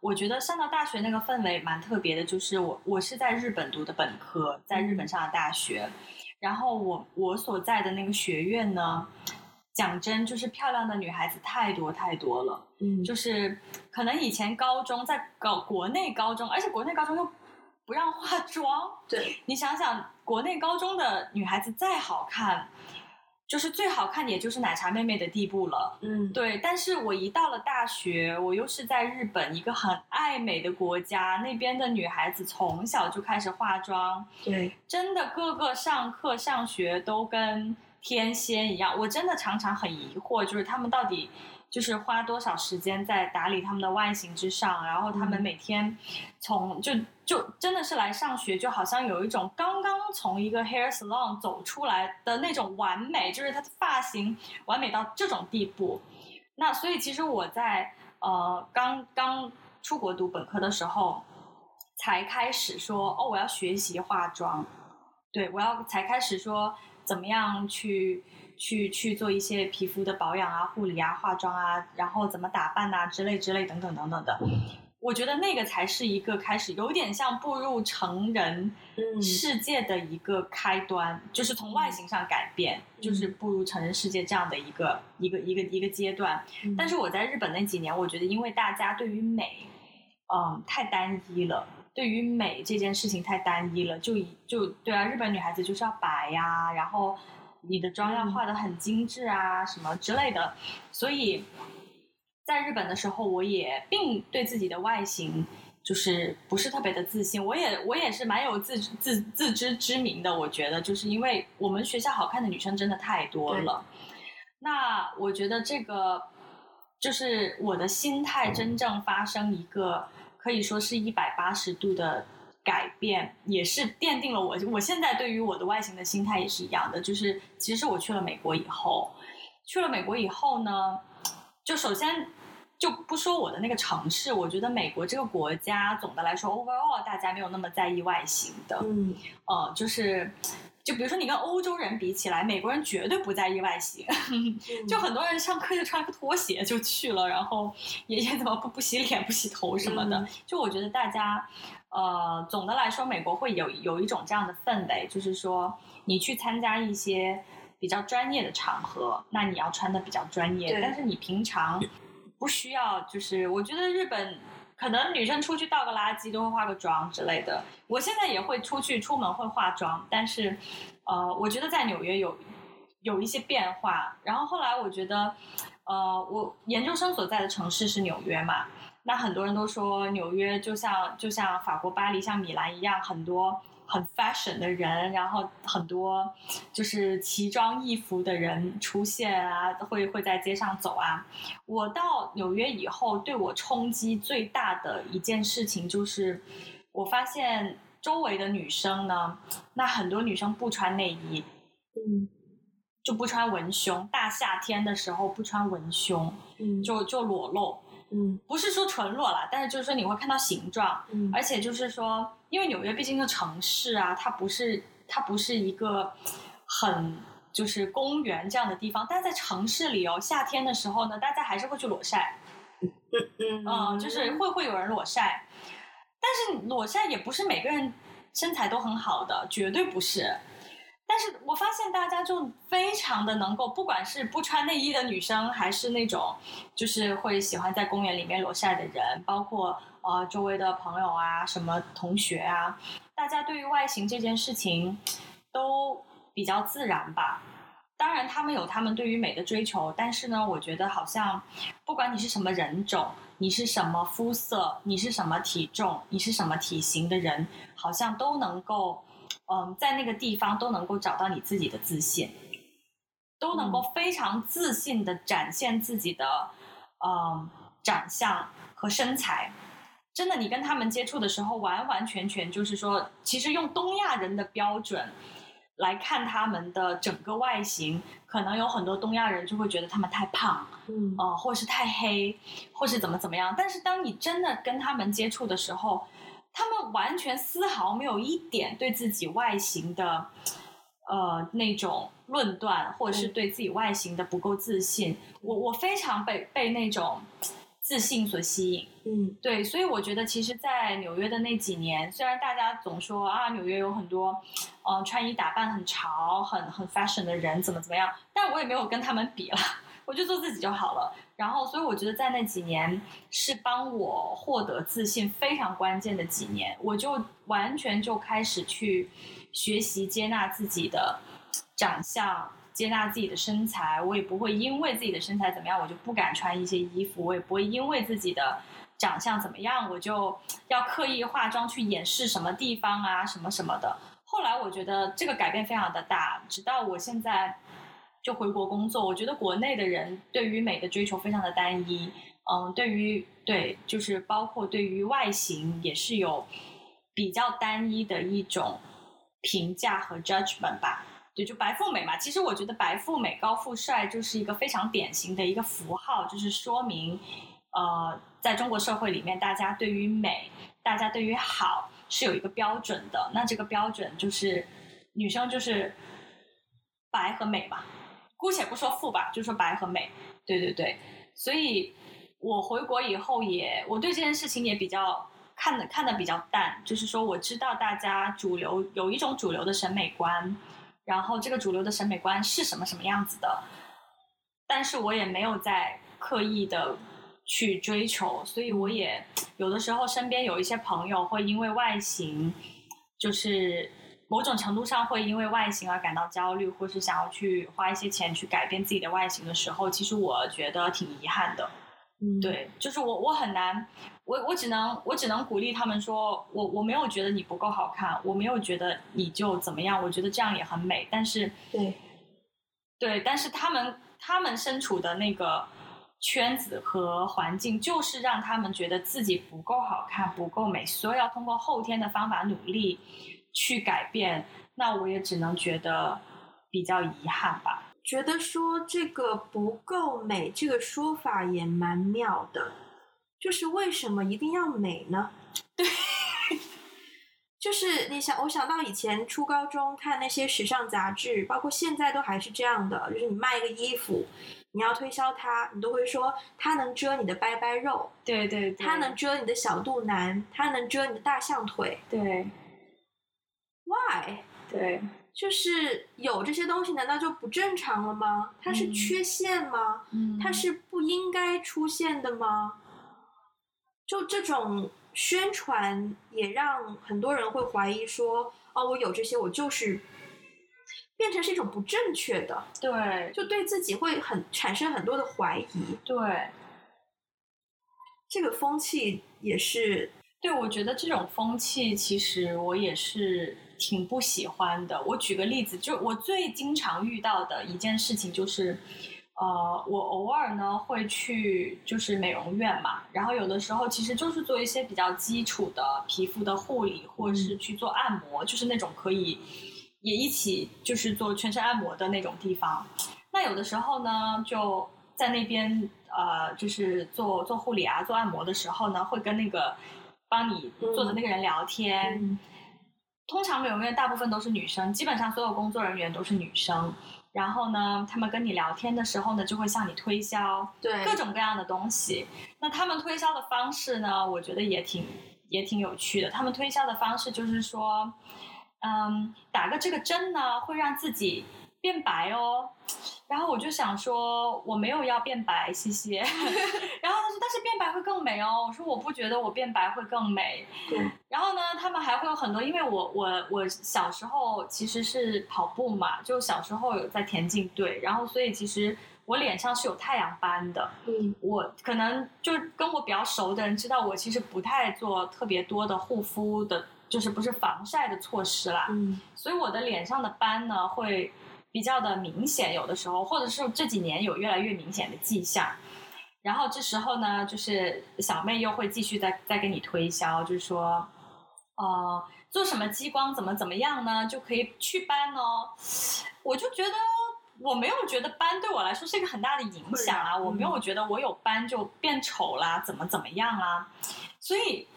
我觉得上到大学那个氛围蛮特别的，就是我我是在日本读的本科，在日本上的大学，然后我我所在的那个学院呢，讲真就是漂亮的女孩子太多太多了，嗯，就是可能以前高中在搞国内高中，而且国内高中又不让化妆，对，你想想国内高中的女孩子再好看。就是最好看的，也就是奶茶妹妹的地步了。嗯，对。但是我一到了大学，我又是在日本一个很爱美的国家，那边的女孩子从小就开始化妆。对，真的个个上课上学都跟天仙一样。我真的常常很疑惑，就是他们到底。就是花多少时间在打理他们的外形之上，然后他们每天从就就真的是来上学，就好像有一种刚刚从一个 hair salon 走出来的那种完美，就是他的发型完美到这种地步。那所以其实我在呃刚刚出国读本科的时候，才开始说哦，我要学习化妆，对，我要才开始说怎么样去。去去做一些皮肤的保养啊、护理啊、化妆啊，然后怎么打扮啊之类之类等等等等的，我觉得那个才是一个开始，有点像步入成人世界的一个开端，嗯、就是从外形上改变，嗯、就是步入成人世界这样的一个一个一个一个阶段。嗯、但是我在日本那几年，我觉得因为大家对于美，嗯，太单一了，对于美这件事情太单一了，就就对啊，日本女孩子就是要白呀、啊，然后。你的妆要画得很精致啊，什么之类的，所以在日本的时候，我也并对自己的外形就是不是特别的自信。我也我也是蛮有自自自知之明的。我觉得就是因为我们学校好看的女生真的太多了。那我觉得这个就是我的心态真正发生一个可以说是一百八十度的。改变也是奠定了我，我现在对于我的外形的心态也是一样的。就是其实我去了美国以后，去了美国以后呢，就首先就不说我的那个城市，我觉得美国这个国家总的来说，overall 大家没有那么在意外形的。嗯，呃，就是就比如说你跟欧洲人比起来，美国人绝对不在意外形，嗯、就很多人上课就穿个拖鞋就去了，然后爷爷怎么不不洗脸不洗头什么的。嗯、就我觉得大家，呃，总的来说，美国会有有一种这样的氛围，就是说你去参加一些比较专业的场合，那你要穿的比较专业，但是你平常不需要。就是我觉得日本。可能女生出去倒个垃圾都会化个妆之类的。我现在也会出去出门会化妆，但是，呃，我觉得在纽约有有一些变化。然后后来我觉得，呃，我研究生所在的城市是纽约嘛，那很多人都说纽约就像就像法国巴黎、像米兰一样，很多。很 fashion 的人，然后很多就是奇装异服的人出现啊，会会在街上走啊。我到纽约以后，对我冲击最大的一件事情就是，我发现周围的女生呢，那很多女生不穿内衣，嗯，就不穿文胸，大夏天的时候不穿文胸，嗯，就就裸露。嗯，不是说纯裸啦，但是就是说你会看到形状，嗯，而且就是说，因为纽约毕竟是城市啊，它不是它不是一个很就是公园这样的地方，但在城市里哦，夏天的时候呢，大家还是会去裸晒，嗯嗯。嗯，就是会会有人裸晒，但是裸晒也不是每个人身材都很好的，绝对不是。大家就非常的能够，不管是不穿内衣的女生，还是那种就是会喜欢在公园里面裸晒的人，包括呃周围的朋友啊、什么同学啊，大家对于外形这件事情都比较自然吧。当然，他们有他们对于美的追求，但是呢，我觉得好像不管你是什么人种，你是什么肤色，你是什么体重，你是什么体型的人，好像都能够。嗯，在那个地方都能够找到你自己的自信，都能够非常自信的展现自己的嗯长相和身材。真的，你跟他们接触的时候，完完全全就是说，其实用东亚人的标准来看他们的整个外形，可能有很多东亚人就会觉得他们太胖，嗯，呃，或是太黑，或是怎么怎么样。但是当你真的跟他们接触的时候，他们完全丝毫没有一点对自己外形的，呃，那种论断，或者是对自己外形的不够自信。嗯、我我非常被被那种自信所吸引。嗯，对，所以我觉得，其实，在纽约的那几年，虽然大家总说啊，纽约有很多，嗯、呃，穿衣打扮很潮、很很 fashion 的人，怎么怎么样，但我也没有跟他们比了。我就做自己就好了，然后，所以我觉得在那几年是帮我获得自信非常关键的几年，我就完全就开始去学习接纳自己的长相，接纳自己的身材，我也不会因为自己的身材怎么样，我就不敢穿一些衣服，我也不会因为自己的长相怎么样，我就要刻意化妆去掩饰什么地方啊，什么什么的。后来我觉得这个改变非常的大，直到我现在。就回国工作，我觉得国内的人对于美的追求非常的单一，嗯，对于对，就是包括对于外形也是有比较单一的一种评价和 judgment 吧。对，就白富美嘛，其实我觉得白富美、高富帅就是一个非常典型的一个符号，就是说明，呃，在中国社会里面，大家对于美，大家对于好是有一个标准的。那这个标准就是女生就是白和美嘛。姑且不说富吧，就说白和美，对对对，所以我回国以后也，我对这件事情也比较看的看的比较淡，就是说我知道大家主流有一种主流的审美观，然后这个主流的审美观是什么什么样子的，但是我也没有在刻意的去追求，所以我也 有的时候身边有一些朋友会因为外形，就是。某种程度上会因为外形而感到焦虑，或是想要去花一些钱去改变自己的外形的时候，其实我觉得挺遗憾的。嗯，对，就是我我很难，我我只能我只能鼓励他们说，我我没有觉得你不够好看，我没有觉得你就怎么样，我觉得这样也很美。但是，对，对，但是他们他们身处的那个圈子和环境，就是让他们觉得自己不够好看，不够美，所以要通过后天的方法努力。去改变，那我也只能觉得比较遗憾吧。觉得说这个不够美，这个说法也蛮妙的。就是为什么一定要美呢？对，就是你想，我想到以前初高中看那些时尚杂志，包括现在都还是这样的，就是你卖一个衣服，你要推销它，你都会说它能遮你的拜拜肉，对对对，它能遮你的小肚腩，它能遮你的大象腿，对，Why？对，就是有这些东西，难道就不正常了吗？它是缺陷吗？嗯，它是不应该出现的吗？就这种。宣传也让很多人会怀疑说，哦，我有这些，我就是变成是一种不正确的，对，就对自己会很产生很多的怀疑，对，这个风气也是，对，我觉得这种风气其实我也是挺不喜欢的。我举个例子，就我最经常遇到的一件事情就是。呃，我偶尔呢会去就是美容院嘛，然后有的时候其实就是做一些比较基础的皮肤的护理，或者是去做按摩，就是那种可以也一起就是做全身按摩的那种地方。那有的时候呢，就在那边呃，就是做做护理啊，做按摩的时候呢，会跟那个帮你做的那个人聊天。嗯。通常美容院大部分都是女生，基本上所有工作人员都是女生。然后呢，他们跟你聊天的时候呢，就会向你推销对各种各样的东西。那他们推销的方式呢，我觉得也挺也挺有趣的。他们推销的方式就是说，嗯，打个这个针呢，会让自己变白哦。然后我就想说，我没有要变白，谢谢。然后他说，但是变白会更美哦。我说，我不觉得我变白会更美。对。然后呢，他们还会有很多，因为我我我小时候其实是跑步嘛，就小时候有在田径队，然后所以其实我脸上是有太阳斑的。嗯。我可能就跟我比较熟的人知道，我其实不太做特别多的护肤的，就是不是防晒的措施啦。嗯。所以我的脸上的斑呢会。比较的明显，有的时候，或者是这几年有越来越明显的迹象，然后这时候呢，就是小妹又会继续再再给你推销，就是说，呃，做什么激光怎么怎么样呢，就可以祛斑哦。我就觉得我没有觉得斑对我来说是一个很大的影响啊，我没有觉得我有斑就变丑啦，怎么怎么样啊，所以，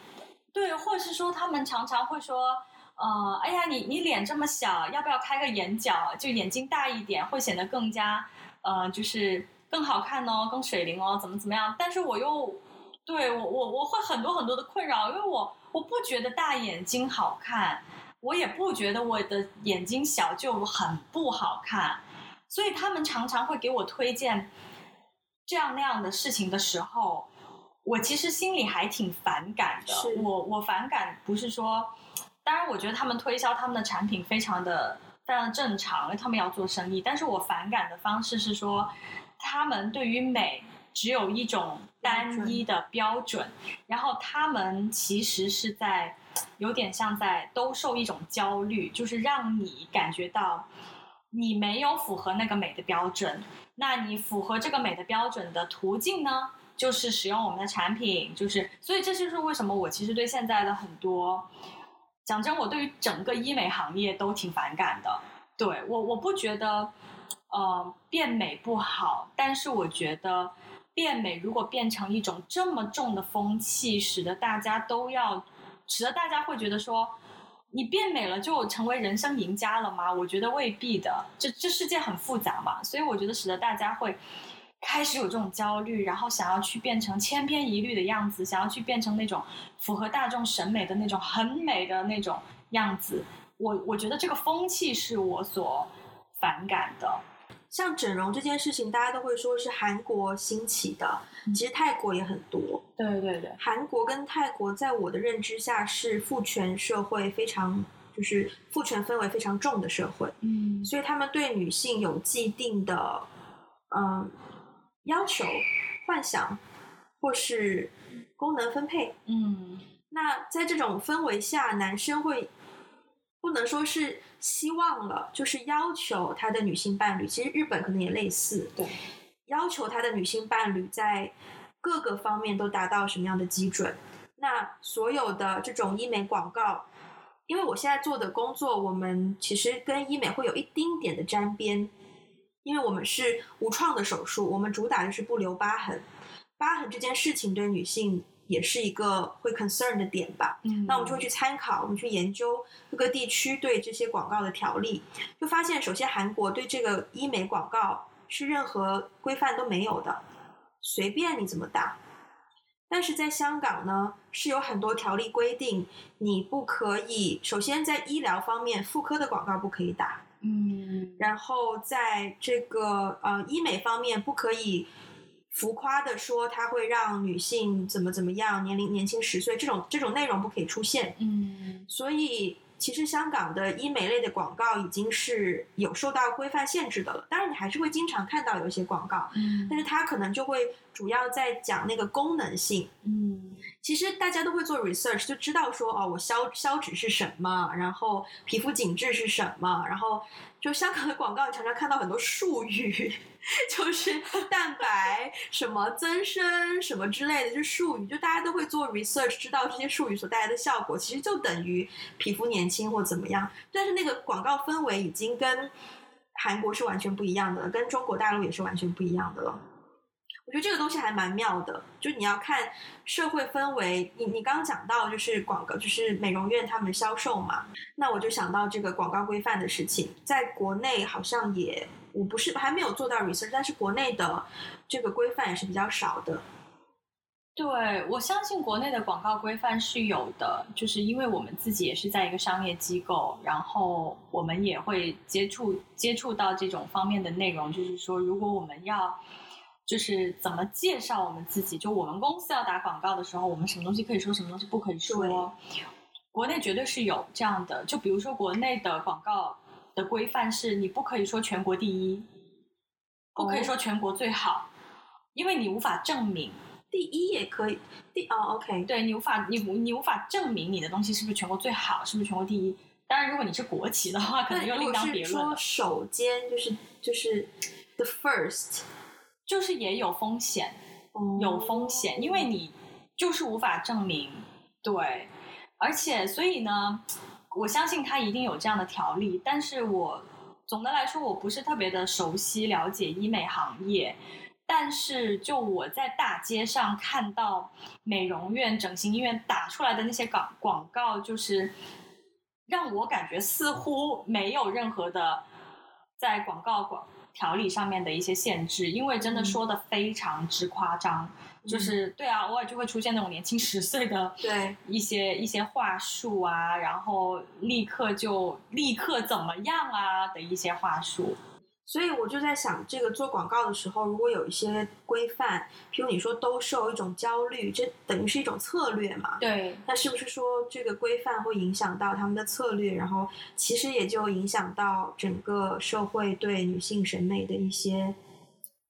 对，或者是说他们常常会说。呃，哎呀，你你脸这么小，要不要开个眼角？就眼睛大一点，会显得更加，呃，就是更好看哦，更水灵哦，怎么怎么样？但是我又，对我我我会很多很多的困扰，因为我我不觉得大眼睛好看，我也不觉得我的眼睛小就很不好看，所以他们常常会给我推荐这样那样的事情的时候，我其实心里还挺反感的。我我反感不是说。当然，我觉得他们推销他们的产品非常的非常的正常，因为他们要做生意。但是我反感的方式是说，他们对于美只有一种单一的标准，然后他们其实是在有点像在兜售一种焦虑，就是让你感觉到你没有符合那个美的标准。那你符合这个美的标准的途径呢，就是使用我们的产品，就是所以这就是为什么我其实对现在的很多。讲真，我对于整个医美行业都挺反感的。对，我，我不觉得，呃，变美不好，但是我觉得变美如果变成一种这么重的风气，使得大家都要，使得大家会觉得说，你变美了就成为人生赢家了吗？我觉得未必的。这这世界很复杂嘛，所以我觉得使得大家会。开始有这种焦虑，然后想要去变成千篇一律的样子，想要去变成那种符合大众审美的那种很美的那种样子。我我觉得这个风气是我所反感的。像整容这件事情，大家都会说是韩国兴起的，其实泰国也很多。对对对，韩国跟泰国在我的认知下是父权社会，非常就是父权氛围非常重的社会。嗯，所以他们对女性有既定的，嗯。要求、幻想，或是功能分配。嗯，那在这种氛围下，男生会不能说是希望了，就是要求他的女性伴侣。其实日本可能也类似，对，要求他的女性伴侣在各个方面都达到什么样的基准。那所有的这种医美广告，因为我现在做的工作，我们其实跟医美会有一丁点的沾边。因为我们是无创的手术，我们主打的是不留疤痕。疤痕这件事情对女性也是一个会 concern 的点吧。嗯，那我们就会去参考，我们去研究各个地区对这些广告的条例，就发现首先韩国对这个医美广告是任何规范都没有的，随便你怎么打。但是在香港呢，是有很多条例规定，你不可以。首先在医疗方面，妇科的广告不可以打，嗯，然后在这个呃医美方面，不可以浮夸的说它会让女性怎么怎么样，年龄年轻十岁，这种这种内容不可以出现，嗯，所以。其实香港的医美类的广告已经是有受到规范限制的了，当然你还是会经常看到有一些广告，嗯，但是它可能就会主要在讲那个功能性，嗯，其实大家都会做 research，就知道说哦，我消消脂是什么，然后皮肤紧致是什么，然后就香港的广告你常常看到很多术语。就是蛋白什么增生什么之类的，就术语，就大家都会做 research，知道这些术语所带来的效果，其实就等于皮肤年轻或怎么样。但是那个广告氛围已经跟韩国是完全不一样的了，跟中国大陆也是完全不一样的了。我觉得这个东西还蛮妙的，就你要看社会氛围。你你刚刚讲到就是广告，就是美容院他们销售嘛，那我就想到这个广告规范的事情，在国内好像也。我不是还没有做到 research，但是国内的这个规范也是比较少的。对，我相信国内的广告规范是有的，就是因为我们自己也是在一个商业机构，然后我们也会接触接触到这种方面的内容。就是说，如果我们要就是怎么介绍我们自己，就我们公司要打广告的时候，我们什么东西可以说，什么东西不可以说。国内绝对是有这样的，就比如说国内的广告。的规范是你不可以说全国第一，不可以说全国最好，哦、因为你无法证明第一也可以。第哦，OK，对你无法你你无法证明你的东西是不是全国最好，是不是全国第一。当然，如果你是国企的话，可能又另当别论。说首先就是就是 the first，就是也有风险，哦、有风险，因为你就是无法证明。对，而且所以呢。我相信他一定有这样的条例，但是我总的来说我不是特别的熟悉了解医美行业，但是就我在大街上看到美容院、整形医院打出来的那些广广告，就是让我感觉似乎没有任何的在广告广条例上面的一些限制，因为真的说的非常之夸张。就是对啊，偶尔就会出现那种年轻十岁的 对一些一些话术啊，然后立刻就立刻怎么样啊的一些话术。所以我就在想，这个做广告的时候，如果有一些规范，譬如你说兜售一种焦虑，这等于是一种策略嘛？对。那是不是说这个规范会影响到他们的策略，然后其实也就影响到整个社会对女性审美的一些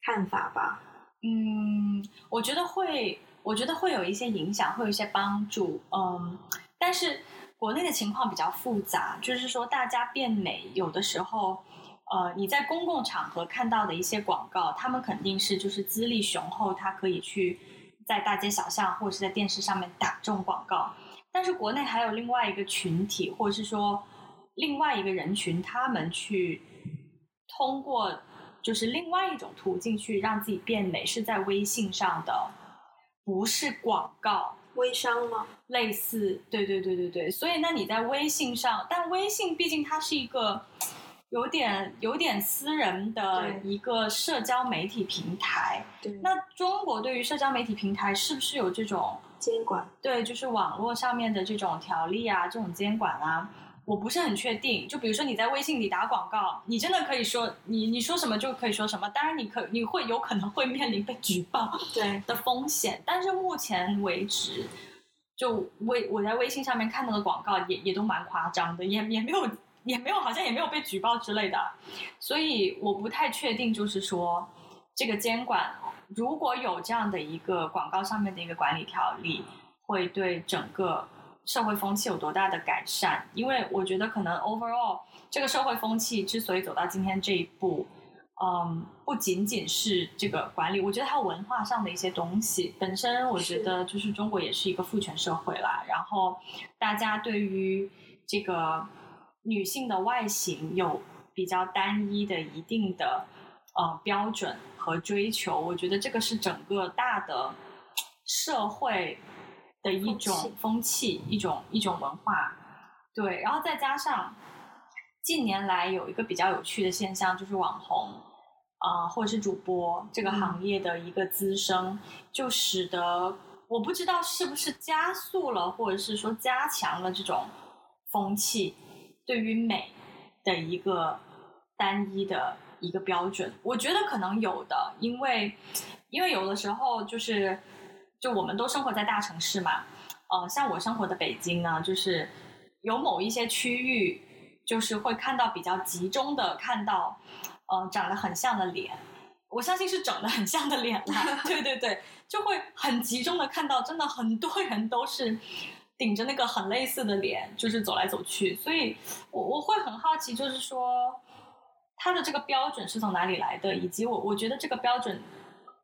看法吧？嗯，我觉得会，我觉得会有一些影响，会有一些帮助。嗯，但是国内的情况比较复杂，就是说大家变美，有的时候，呃，你在公共场合看到的一些广告，他们肯定是就是资历雄厚，他可以去在大街小巷或者是在电视上面打这种广告。但是国内还有另外一个群体，或者是说另外一个人群，他们去通过。就是另外一种途径去让自己变美，是在微信上的，不是广告，微商吗？类似，对对对对对。所以那你在微信上，但微信毕竟它是一个有点有点私人的一个社交媒体平台。对。那中国对于社交媒体平台是不是有这种监管？对，就是网络上面的这种条例啊，这种监管啊。我不是很确定，就比如说你在微信里打广告，你真的可以说你你说什么就可以说什么，当然你可你会有可能会面临被举报 对的风险，但是目前为止，就微我在微信上面看到的广告也也都蛮夸张的，也也没有也没有好像也没有被举报之类的，所以我不太确定，就是说这个监管如果有这样的一个广告上面的一个管理条例，会对整个。社会风气有多大的改善？因为我觉得可能 overall 这个社会风气之所以走到今天这一步，嗯，不仅仅是这个管理，我觉得还有文化上的一些东西。本身我觉得就是中国也是一个父权社会啦，然后大家对于这个女性的外形有比较单一的一定的呃标准和追求，我觉得这个是整个大的社会。的一种风气，一种一种文化。对，然后再加上近年来有一个比较有趣的现象，就是网红啊、呃，或者是主播这个行业的一个滋生，嗯、就使得我不知道是不是加速了，或者是说加强了这种风气对于美的一个单一的一个标准。我觉得可能有的，因为因为有的时候就是就我们都生活在大城市嘛，呃，像我生活的北京呢，就是。有某一些区域，就是会看到比较集中的看到，呃，长得很像的脸，我相信是整得很像的脸啦。对对对，就会很集中的看到，真的很多人都是顶着那个很类似的脸，就是走来走去。所以我我会很好奇，就是说他的这个标准是从哪里来的，以及我我觉得这个标准，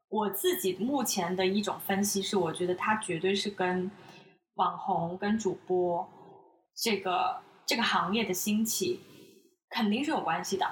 我自己目前的一种分析是，我觉得它绝对是跟网红跟主播。这个这个行业的兴起肯定是有关系的。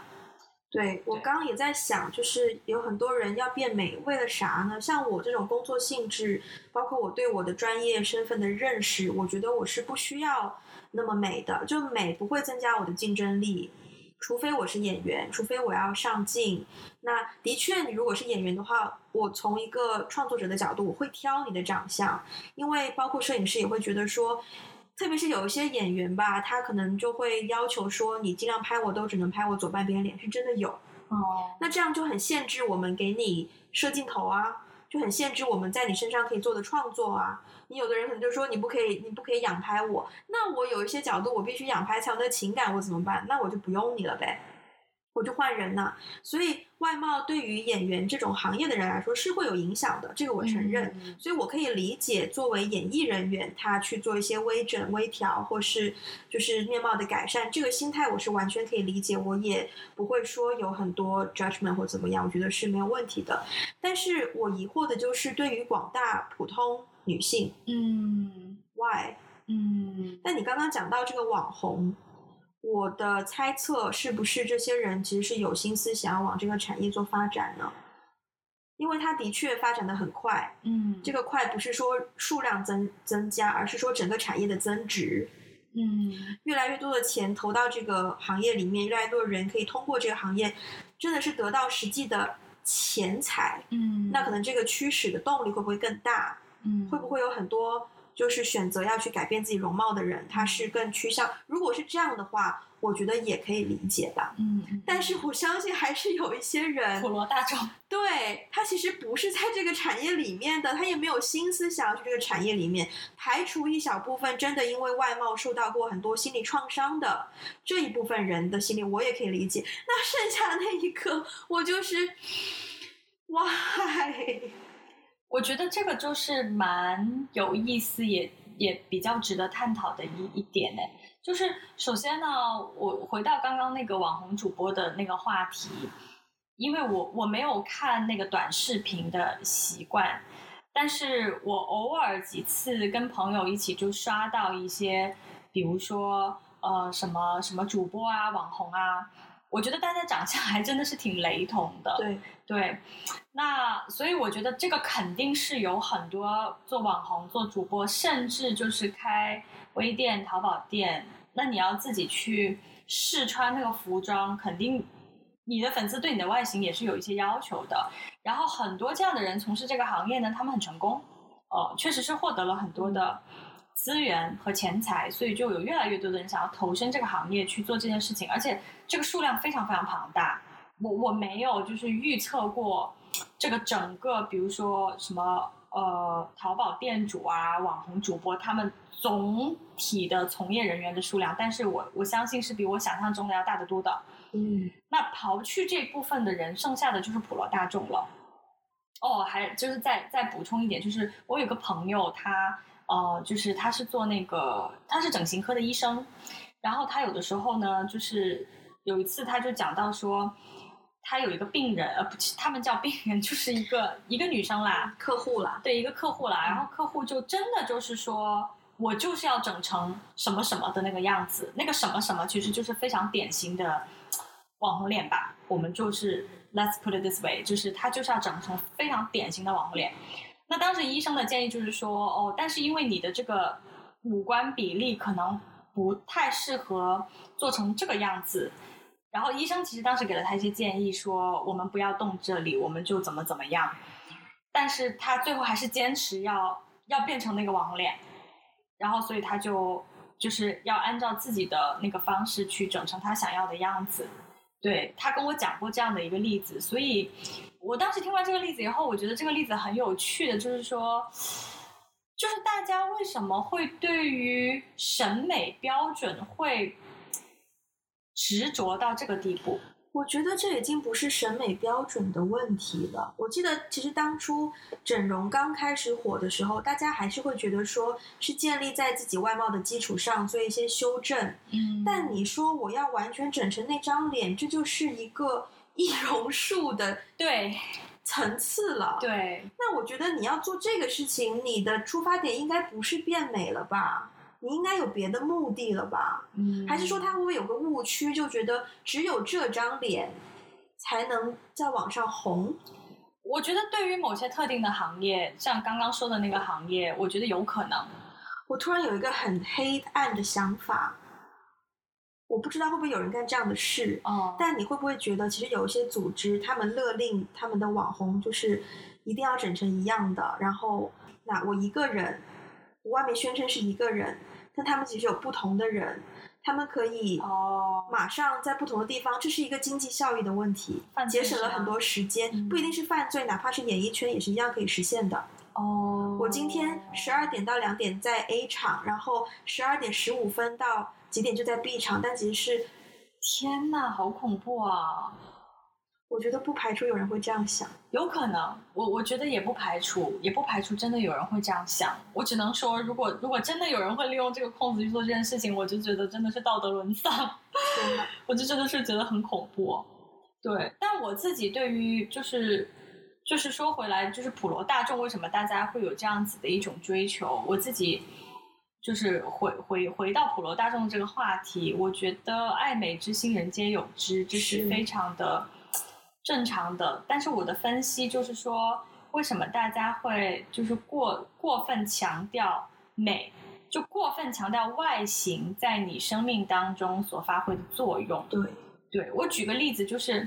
对，我刚刚也在想，就是有很多人要变美，为了啥呢？像我这种工作性质，包括我对我的专业身份的认识，我觉得我是不需要那么美的。就美不会增加我的竞争力，除非我是演员，除非我要上镜。那的确，你如果是演员的话，我从一个创作者的角度，我会挑你的长相，因为包括摄影师也会觉得说。特别是有一些演员吧，他可能就会要求说，你尽量拍我都只能拍我左半边脸，是真的有。哦，那这样就很限制我们给你摄镜头啊，就很限制我们在你身上可以做的创作啊。你有的人可能就说，你不可以，你不可以仰拍我，那我有一些角度我必须仰拍才有那情感，我怎么办？那我就不用你了呗。我就换人了，所以外貌对于演员这种行业的人来说是会有影响的，这个我承认。嗯、所以我可以理解，作为演艺人员，他去做一些微整、微调，或是就是面貌的改善，这个心态我是完全可以理解。我也不会说有很多 judgment 或怎么样，我觉得是没有问题的。但是我疑惑的就是，对于广大普通女性，嗯，why？嗯，但你刚刚讲到这个网红。我的猜测是不是这些人其实是有心思想要往这个产业做发展呢？因为它的确发展的很快，嗯，这个快不是说数量增增加，而是说整个产业的增值，嗯，越来越多的钱投到这个行业里面，越来越多的人可以通过这个行业，真的是得到实际的钱财，嗯，那可能这个驱使的动力会不会更大？嗯，会不会有很多？就是选择要去改变自己容貌的人，他是更趋向。如果是这样的话，我觉得也可以理解的。嗯，但是我相信还是有一些人，普罗大众，对，他其实不是在这个产业里面的，他也没有心思想要去这个产业里面。排除一小部分真的因为外貌受到过很多心理创伤的这一部分人的心理，我也可以理解。那剩下的那一个，我就是，why？我觉得这个就是蛮有意思，也也比较值得探讨的一一点呢。就是首先呢，我回到刚刚那个网红主播的那个话题，因为我我没有看那个短视频的习惯，但是我偶尔几次跟朋友一起就刷到一些，比如说呃什么什么主播啊、网红啊。我觉得大家长相还真的是挺雷同的，对对，那所以我觉得这个肯定是有很多做网红、做主播，甚至就是开微店、淘宝店，那你要自己去试穿那个服装，肯定你的粉丝对你的外形也是有一些要求的。然后很多这样的人从事这个行业呢，他们很成功，哦、呃，确实是获得了很多的。资源和钱财，所以就有越来越多的人想要投身这个行业去做这件事情，而且这个数量非常非常庞大。我我没有就是预测过这个整个，比如说什么呃淘宝店主啊、网红主播他们总体的从业人员的数量，但是我我相信是比我想象中的要大得多的。嗯，那刨去这部分的人，剩下的就是普罗大众了。哦，还就是再再补充一点，就是我有个朋友他。呃，就是他是做那个，他是整形科的医生，然后他有的时候呢，就是有一次他就讲到说，他有一个病人，呃，不，他们叫病人，就是一个一个女生啦，客户啦，对，一个客户啦，然后客户就真的就是说我就是要整成什么什么的那个样子，那个什么什么其实就是非常典型的网红脸吧，我们就是 let's put it this way，就是他就是要整成非常典型的网红脸。那当时医生的建议就是说，哦，但是因为你的这个五官比例可能不太适合做成这个样子，然后医生其实当时给了他一些建议，说我们不要动这里，我们就怎么怎么样。但是他最后还是坚持要要变成那个王脸，然后所以他就就是要按照自己的那个方式去整成他想要的样子。对，他跟我讲过这样的一个例子，所以我当时听完这个例子以后，我觉得这个例子很有趣的，就是说，就是大家为什么会对于审美标准会执着到这个地步？我觉得这已经不是审美标准的问题了。我记得其实当初整容刚开始火的时候，大家还是会觉得说是建立在自己外貌的基础上做一些修正。嗯，但你说我要完全整成那张脸，这就是一个易容术的对层次了。对，那我觉得你要做这个事情，你的出发点应该不是变美了吧？你应该有别的目的了吧？嗯，还是说他会不会有个误区，就觉得只有这张脸才能在网上红？我觉得对于某些特定的行业，像刚刚说的那个行业，我觉得有可能。我突然有一个很黑暗的想法，我不知道会不会有人干这样的事。哦，但你会不会觉得，其实有一些组织，他们勒令他们的网红就是一定要整成一样的，然后那我一个人，我外面宣称是一个人。但他们其实有不同的人，他们可以哦，马上在不同的地方，这是一个经济效益的问题，节省了很多时间，嗯，不一定是犯罪，哪怕是演艺圈也是一样可以实现的。哦，我今天十二点到两点在 A 场，然后十二点十五分到几点就在 B 场，但其实是，天呐，好恐怖啊！我觉得不排除有人会这样想，有可能，我我觉得也不排除，也不排除真的有人会这样想。我只能说，如果如果真的有人会利用这个空子去做这件事情，我就觉得真的是道德沦丧，我就真的是觉得很恐怖。对，但我自己对于就是就是说回来，就是普罗大众为什么大家会有这样子的一种追求？我自己就是回回回到普罗大众这个话题，我觉得爱美之心人皆有之，这是非常的。正常的，但是我的分析就是说，为什么大家会就是过过分强调美，就过分强调外形在你生命当中所发挥的作用？对，对，我举个例子，就是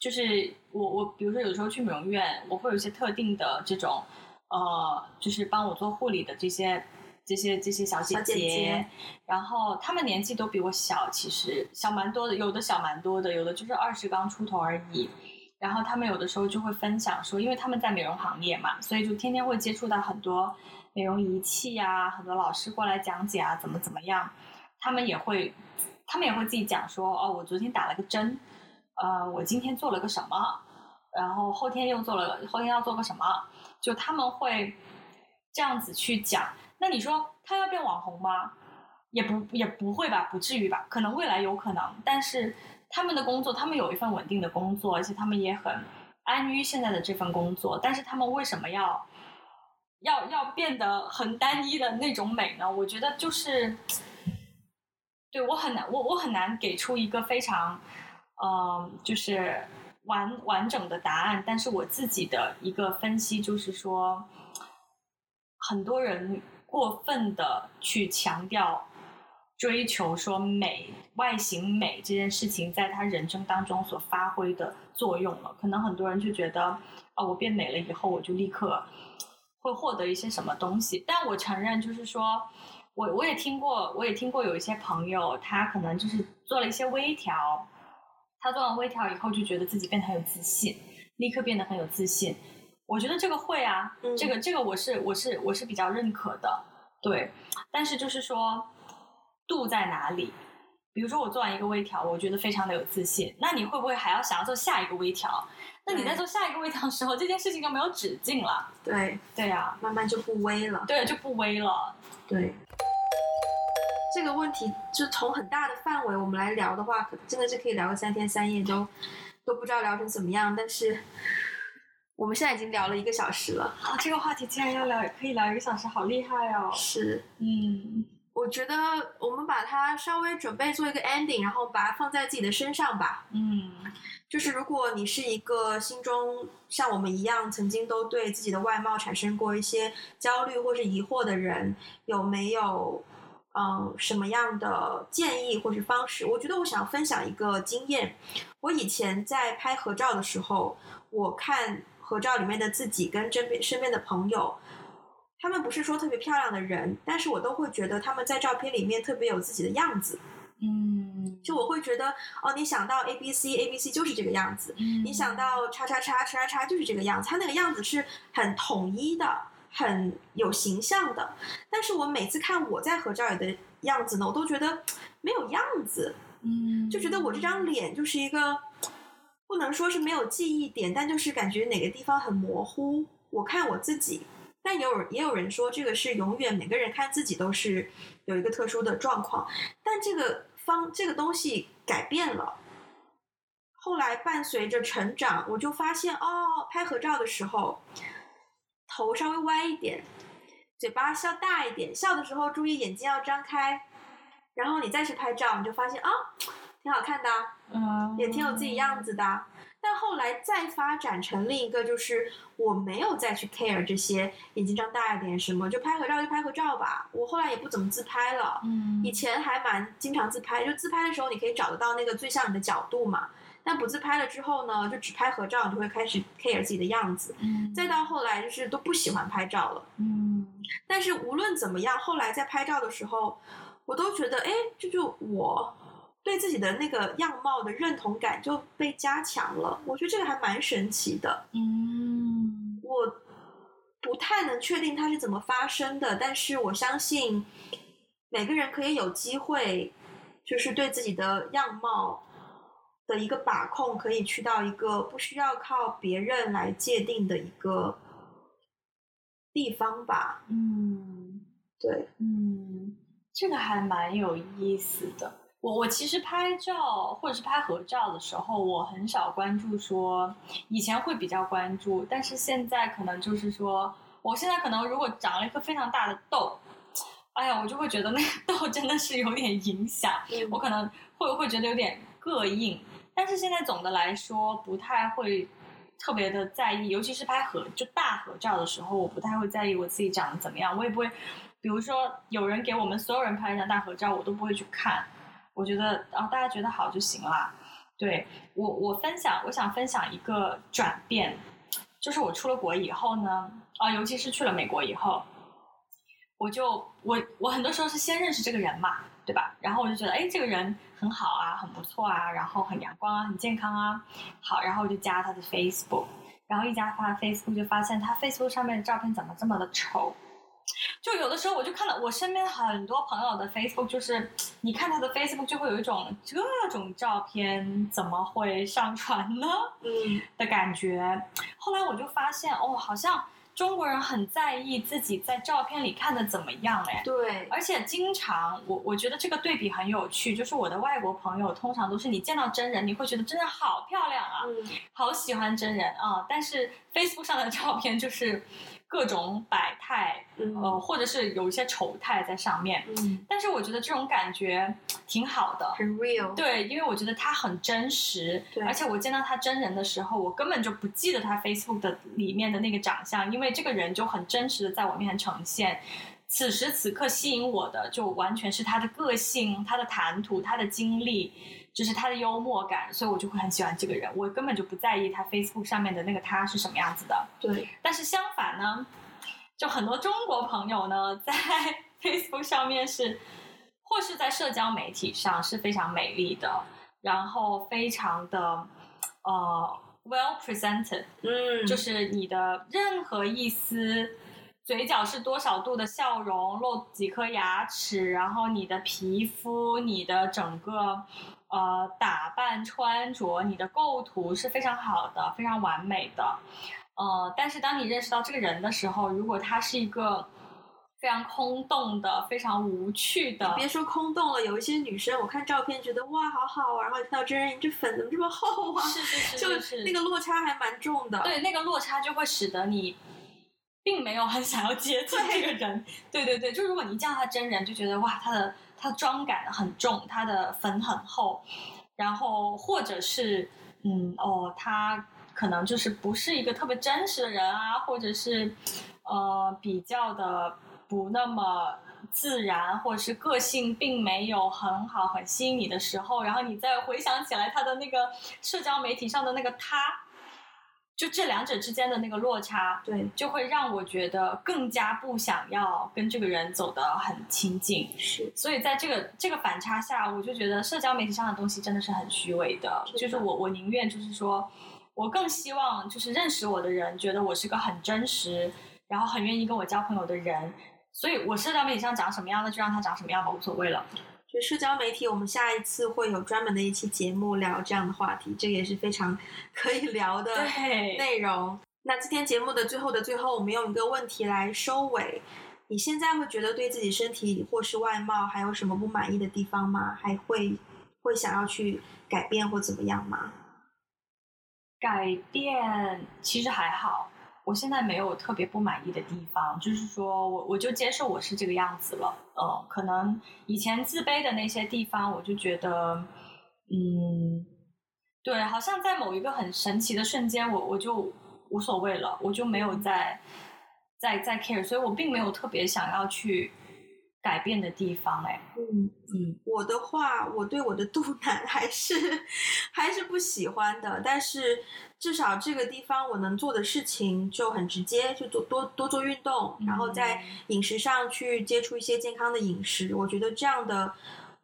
就是我我比如说有时候去美容院，我会有一些特定的这种呃，就是帮我做护理的这些。这些这些小姐姐，然后她们年纪都比我小，其实小蛮多的，有的小蛮多的，有的就是二十刚出头而已。然后她们有的时候就会分享说，因为她们在美容行业嘛，所以就天天会接触到很多美容仪器啊，很多老师过来讲解啊，怎么怎么样。她们也会，她们也会自己讲说，哦，我昨天打了个针，呃，我今天做了个什么，然后后天又做了，后天要做个什么，就他们会这样子去讲。那你说他要变网红吗？也不也不会吧，不至于吧？可能未来有可能，但是他们的工作，他们有一份稳定的工作，而且他们也很安于现在的这份工作。但是他们为什么要要要变得很单一的那种美呢？我觉得就是，对，我很难，我我很难给出一个非常嗯、就是完完整的答案。但是我自己的一个分析就是说，很多人。过分的去强调、追求说美、外形美这件事情，在他人生当中所发挥的作用了。可能很多人就觉得，啊、哦，我变美了以后，我就立刻会获得一些什么东西。但我承认，就是说我我也听过，我也听过有一些朋友，他可能就是做了一些微调，他做完微调以后，就觉得自己变得很有自信，立刻变得很有自信。我觉得这个会啊，嗯、这个这个我是我是我是比较认可的，对。但是就是说度在哪里？比如说我做完一个微调，我觉得非常的有自信，那你会不会还要想要做下一个微调？那你在做下一个微调的时候，这件事情就没有止境了。对对呀、啊，慢慢就不微了。对，就不微了。对。这个问题就从很大的范围我们来聊的话，可真的是可以聊个三天三夜都都不知道聊成怎么样，但是。我们现在已经聊了一个小时了，啊，这个话题竟然要聊，可以聊一个小时，好厉害哦！是，嗯，我觉得我们把它稍微准备做一个 ending，然后把它放在自己的身上吧。嗯，就是如果你是一个心中像我们一样曾经都对自己的外貌产生过一些焦虑或是疑惑的人，有没有嗯什么样的建议或是方式？我觉得我想分享一个经验。我以前在拍合照的时候，我看合照里面的自己跟身边身边的朋友。他们不是说特别漂亮的人，但是我都会觉得他们在照片里面特别有自己的样子。嗯，就我会觉得，哦，你想到 A B C A B C 就是这个样子，嗯，你想到叉叉叉叉叉就是这个样子，他那个样子是很统一的，很有形象的。但是我每次看我在合照里的样子呢，我都觉得没有样子，嗯，就觉得我这张脸就是一个不能说是没有记忆点，但就是感觉哪个地方很模糊。我看我自己。但也有也有人说，这个是永远每个人看自己都是有一个特殊的状况。但这个方这个东西改变了。后来伴随着成长，我就发现哦，拍合照的时候，头稍微歪一点，嘴巴笑大一点，笑的时候注意眼睛要张开。然后你再去拍照，你就发现啊、挺好看的，嗯，也挺有自己样子的。但后来再发展成另一个，就是我没有再去 care 这些，眼睛张大一点什么，就拍合照就拍合照吧。我后来也不怎么自拍了，嗯，以前还蛮经常自拍，就自拍的时候你可以找得到那个最像你的角度嘛。但不自拍了之后呢，就只拍合照，你就会开始 care 自己的样子。嗯，再到后来就是都不喜欢拍照了。嗯，但是无论怎么样，后来在拍照的时候，我都觉得，哎，这就我。对自己的那个样貌的认同感就被加强了，我觉得这个还蛮神奇的。嗯，我不太能确定它是怎么发生的，但是我相信每个人可以有机会，就是对自己的样貌的一个把控，可以去到一个不需要靠别人来界定的一个地方吧。嗯，对，嗯，这个还蛮有意思的。我我其实拍照或者是拍合照的时候，我很少关注说，以前会比较关注，但是现在可能就是说，我现在可能如果长了一颗非常大的痘，哎呀，我就会觉得那个痘 真的是有点影响，嗯、我可能会会觉得有点膈应，但是现在总的来说不太会特别的在意，尤其是拍合就大合照的时候，我不太会在意我自己长得怎么样，我也不会，比如说有人给我们所有人拍一张大合照，我都不会去看。我觉得啊，大家觉得好就行了。对，我，我分享，我想分享一个转变，就是我出了国以后呢，啊，尤其是去了美国以后，我就我我很多时候是先认识这个人嘛，对吧？然后我就觉得，哎，这个人很好啊，很不错啊，然后很阳光啊，很健康啊，好，然后我就加他的 Facebook，然后一加他 Facebook 就发现他 Facebook 上面的照片怎么这么的丑。就有的时候，我就看到我身边很多朋友的 Facebook，就是你看他的 Facebook，就会有一种这种照片怎么会上传呢？嗯的感觉。后来我就发现，哦，好像中国人很在意自己在照片里看的怎么样哎。对。而且经常，我我觉得这个对比很有趣，就是我的外国朋友通常都是你见到真人，你会觉得真人好漂亮啊，嗯、好喜欢真人啊，但是 Facebook 上的照片就是。各种百态，嗯、呃，或者是有一些丑态在上面，嗯，但是我觉得这种感觉挺好的，很。real，对，因为我觉得他很真实，对，而且我见到他真人的时候，我根本就不记得他 Facebook 的里面的那个长相，因为这个人就很真实的在我面前呈现，此时此刻吸引我的就完全是他的个性、他的谈吐、他的经历。就是他的幽默感，所以我就会很喜欢这个人。我根本就不在意他 Facebook 上面的那个他是什么样子的。对。但是相反呢，就很多中国朋友呢，在 Facebook 上面是，或是在社交媒体上是非常美丽的，然后非常的呃 well presented。嗯。就是你的任何一丝嘴角是多少度的笑容，露几颗牙齿，然后你的皮肤，你的整个。呃，打扮、穿着，你的构图是非常好的，非常完美的。呃，但是当你认识到这个人的时候，如果他是一个非常空洞的、非常无趣的，别说空洞了，有一些女生，我看照片觉得哇，好好啊，然后看到真人，你这粉怎么这么厚啊？是是是，是，是，就那个落差还蛮重的。对，那个落差就会使得你并没有很想要接近这个人。对对对，就如果你见到他真人，就觉得哇，他的他的妆感很重，他的粉很厚，然后或者是嗯哦，他可能就是不是一个特别真实的人啊，或者是呃比较的不那么。自然，或者是个性并没有很好、很吸引你的时候，然后你再回想起来他的那个社交媒体上的那个他，就这两者之间的那个落差，对，就会让我觉得更加不想要跟这个人走得很亲近。是，所以在这个这个反差下，我就觉得社交媒体上的东西真的是很虚伪的。是的。就是我我宁愿就是说，我更希望就是认识我的人觉得我是个很真实，然后很愿意跟我交朋友的人。所以，我社交媒体上长什么样，那就让他长什么样吧，无所谓了。就社交媒体，我们下一次会有专门的一期节目聊这样的话题，这个也是非常 可以聊的内容。那今天节目的最后的最后，我们用一个问题来收尾：你现在会觉得对自己身体或是外貌还有什么不满意的地方吗？还会会想要去改变或怎么样吗？改变其实还好。我现在没有特别不满意的地方，就是说我我就接受我是这个样子了。嗯，可能以前自卑的那些地方，我就觉得，嗯，对，好像在某一个很神奇的瞬间，我我就无所谓了，我就没有再再再 care，所以我并没有特别想要去。改变的地方，哎，嗯嗯，我的话，我对我的肚腩还是 还是不喜欢的，但是至少这个地方我能做的事情就很直接，就做多多做运动，然后在饮食上去接触一些健康的饮食，我觉得这样的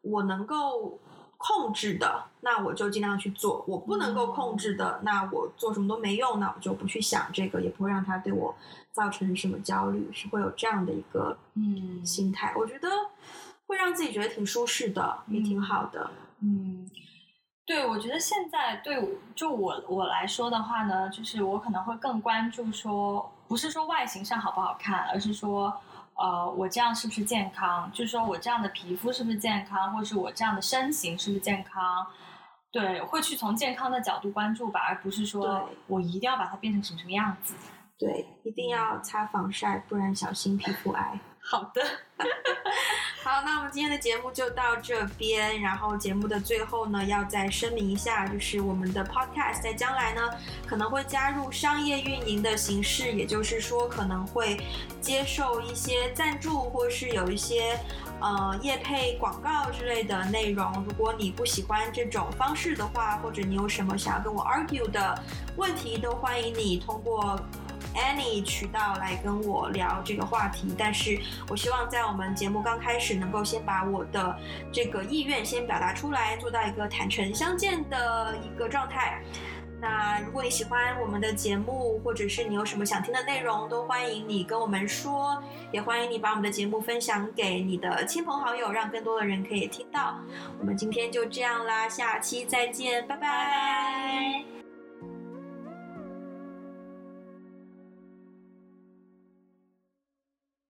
我能够控制的，那我就尽量去做；我不能够控制的，那我做什么都没用，那我就不去想这个，也不会让它对我。造成什么焦虑，是会有这样的一个嗯心态，嗯、我觉得会让自己觉得挺舒适的，嗯、也挺好的。嗯，对，我觉得现在对就我我来说的话呢，就是我可能会更关注说，不是说外形上好不好看，而是说呃我这样是不是健康，就是说我这样的皮肤是不是健康，或是我这样的身形是不是健康。对，会去从健康的角度关注吧，而不是说我一定要把它变成什么什么样子。对，一定要擦防晒，不然小心皮肤癌。好的，好，那我们今天的节目就到这边。然后节目的最后呢，要再声明一下，就是我们的 podcast 在将来呢可能会加入商业运营的形式，也就是说可能会接受一些赞助，或是有一些呃业配广告之类的内容。如果你不喜欢这种方式的话，或者你有什么想要跟我 argue 的问题，都欢迎你通过。Any 渠道来跟我聊这个话题，但是我希望在我们节目刚开始，能够先把我的这个意愿先表达出来，做到一个坦诚相见的一个状态。那如果你喜欢我们的节目，或者是你有什么想听的内容，都欢迎你跟我们说，也欢迎你把我们的节目分享给你的亲朋好友，让更多的人可以听到。我们今天就这样啦，下期再见，拜拜。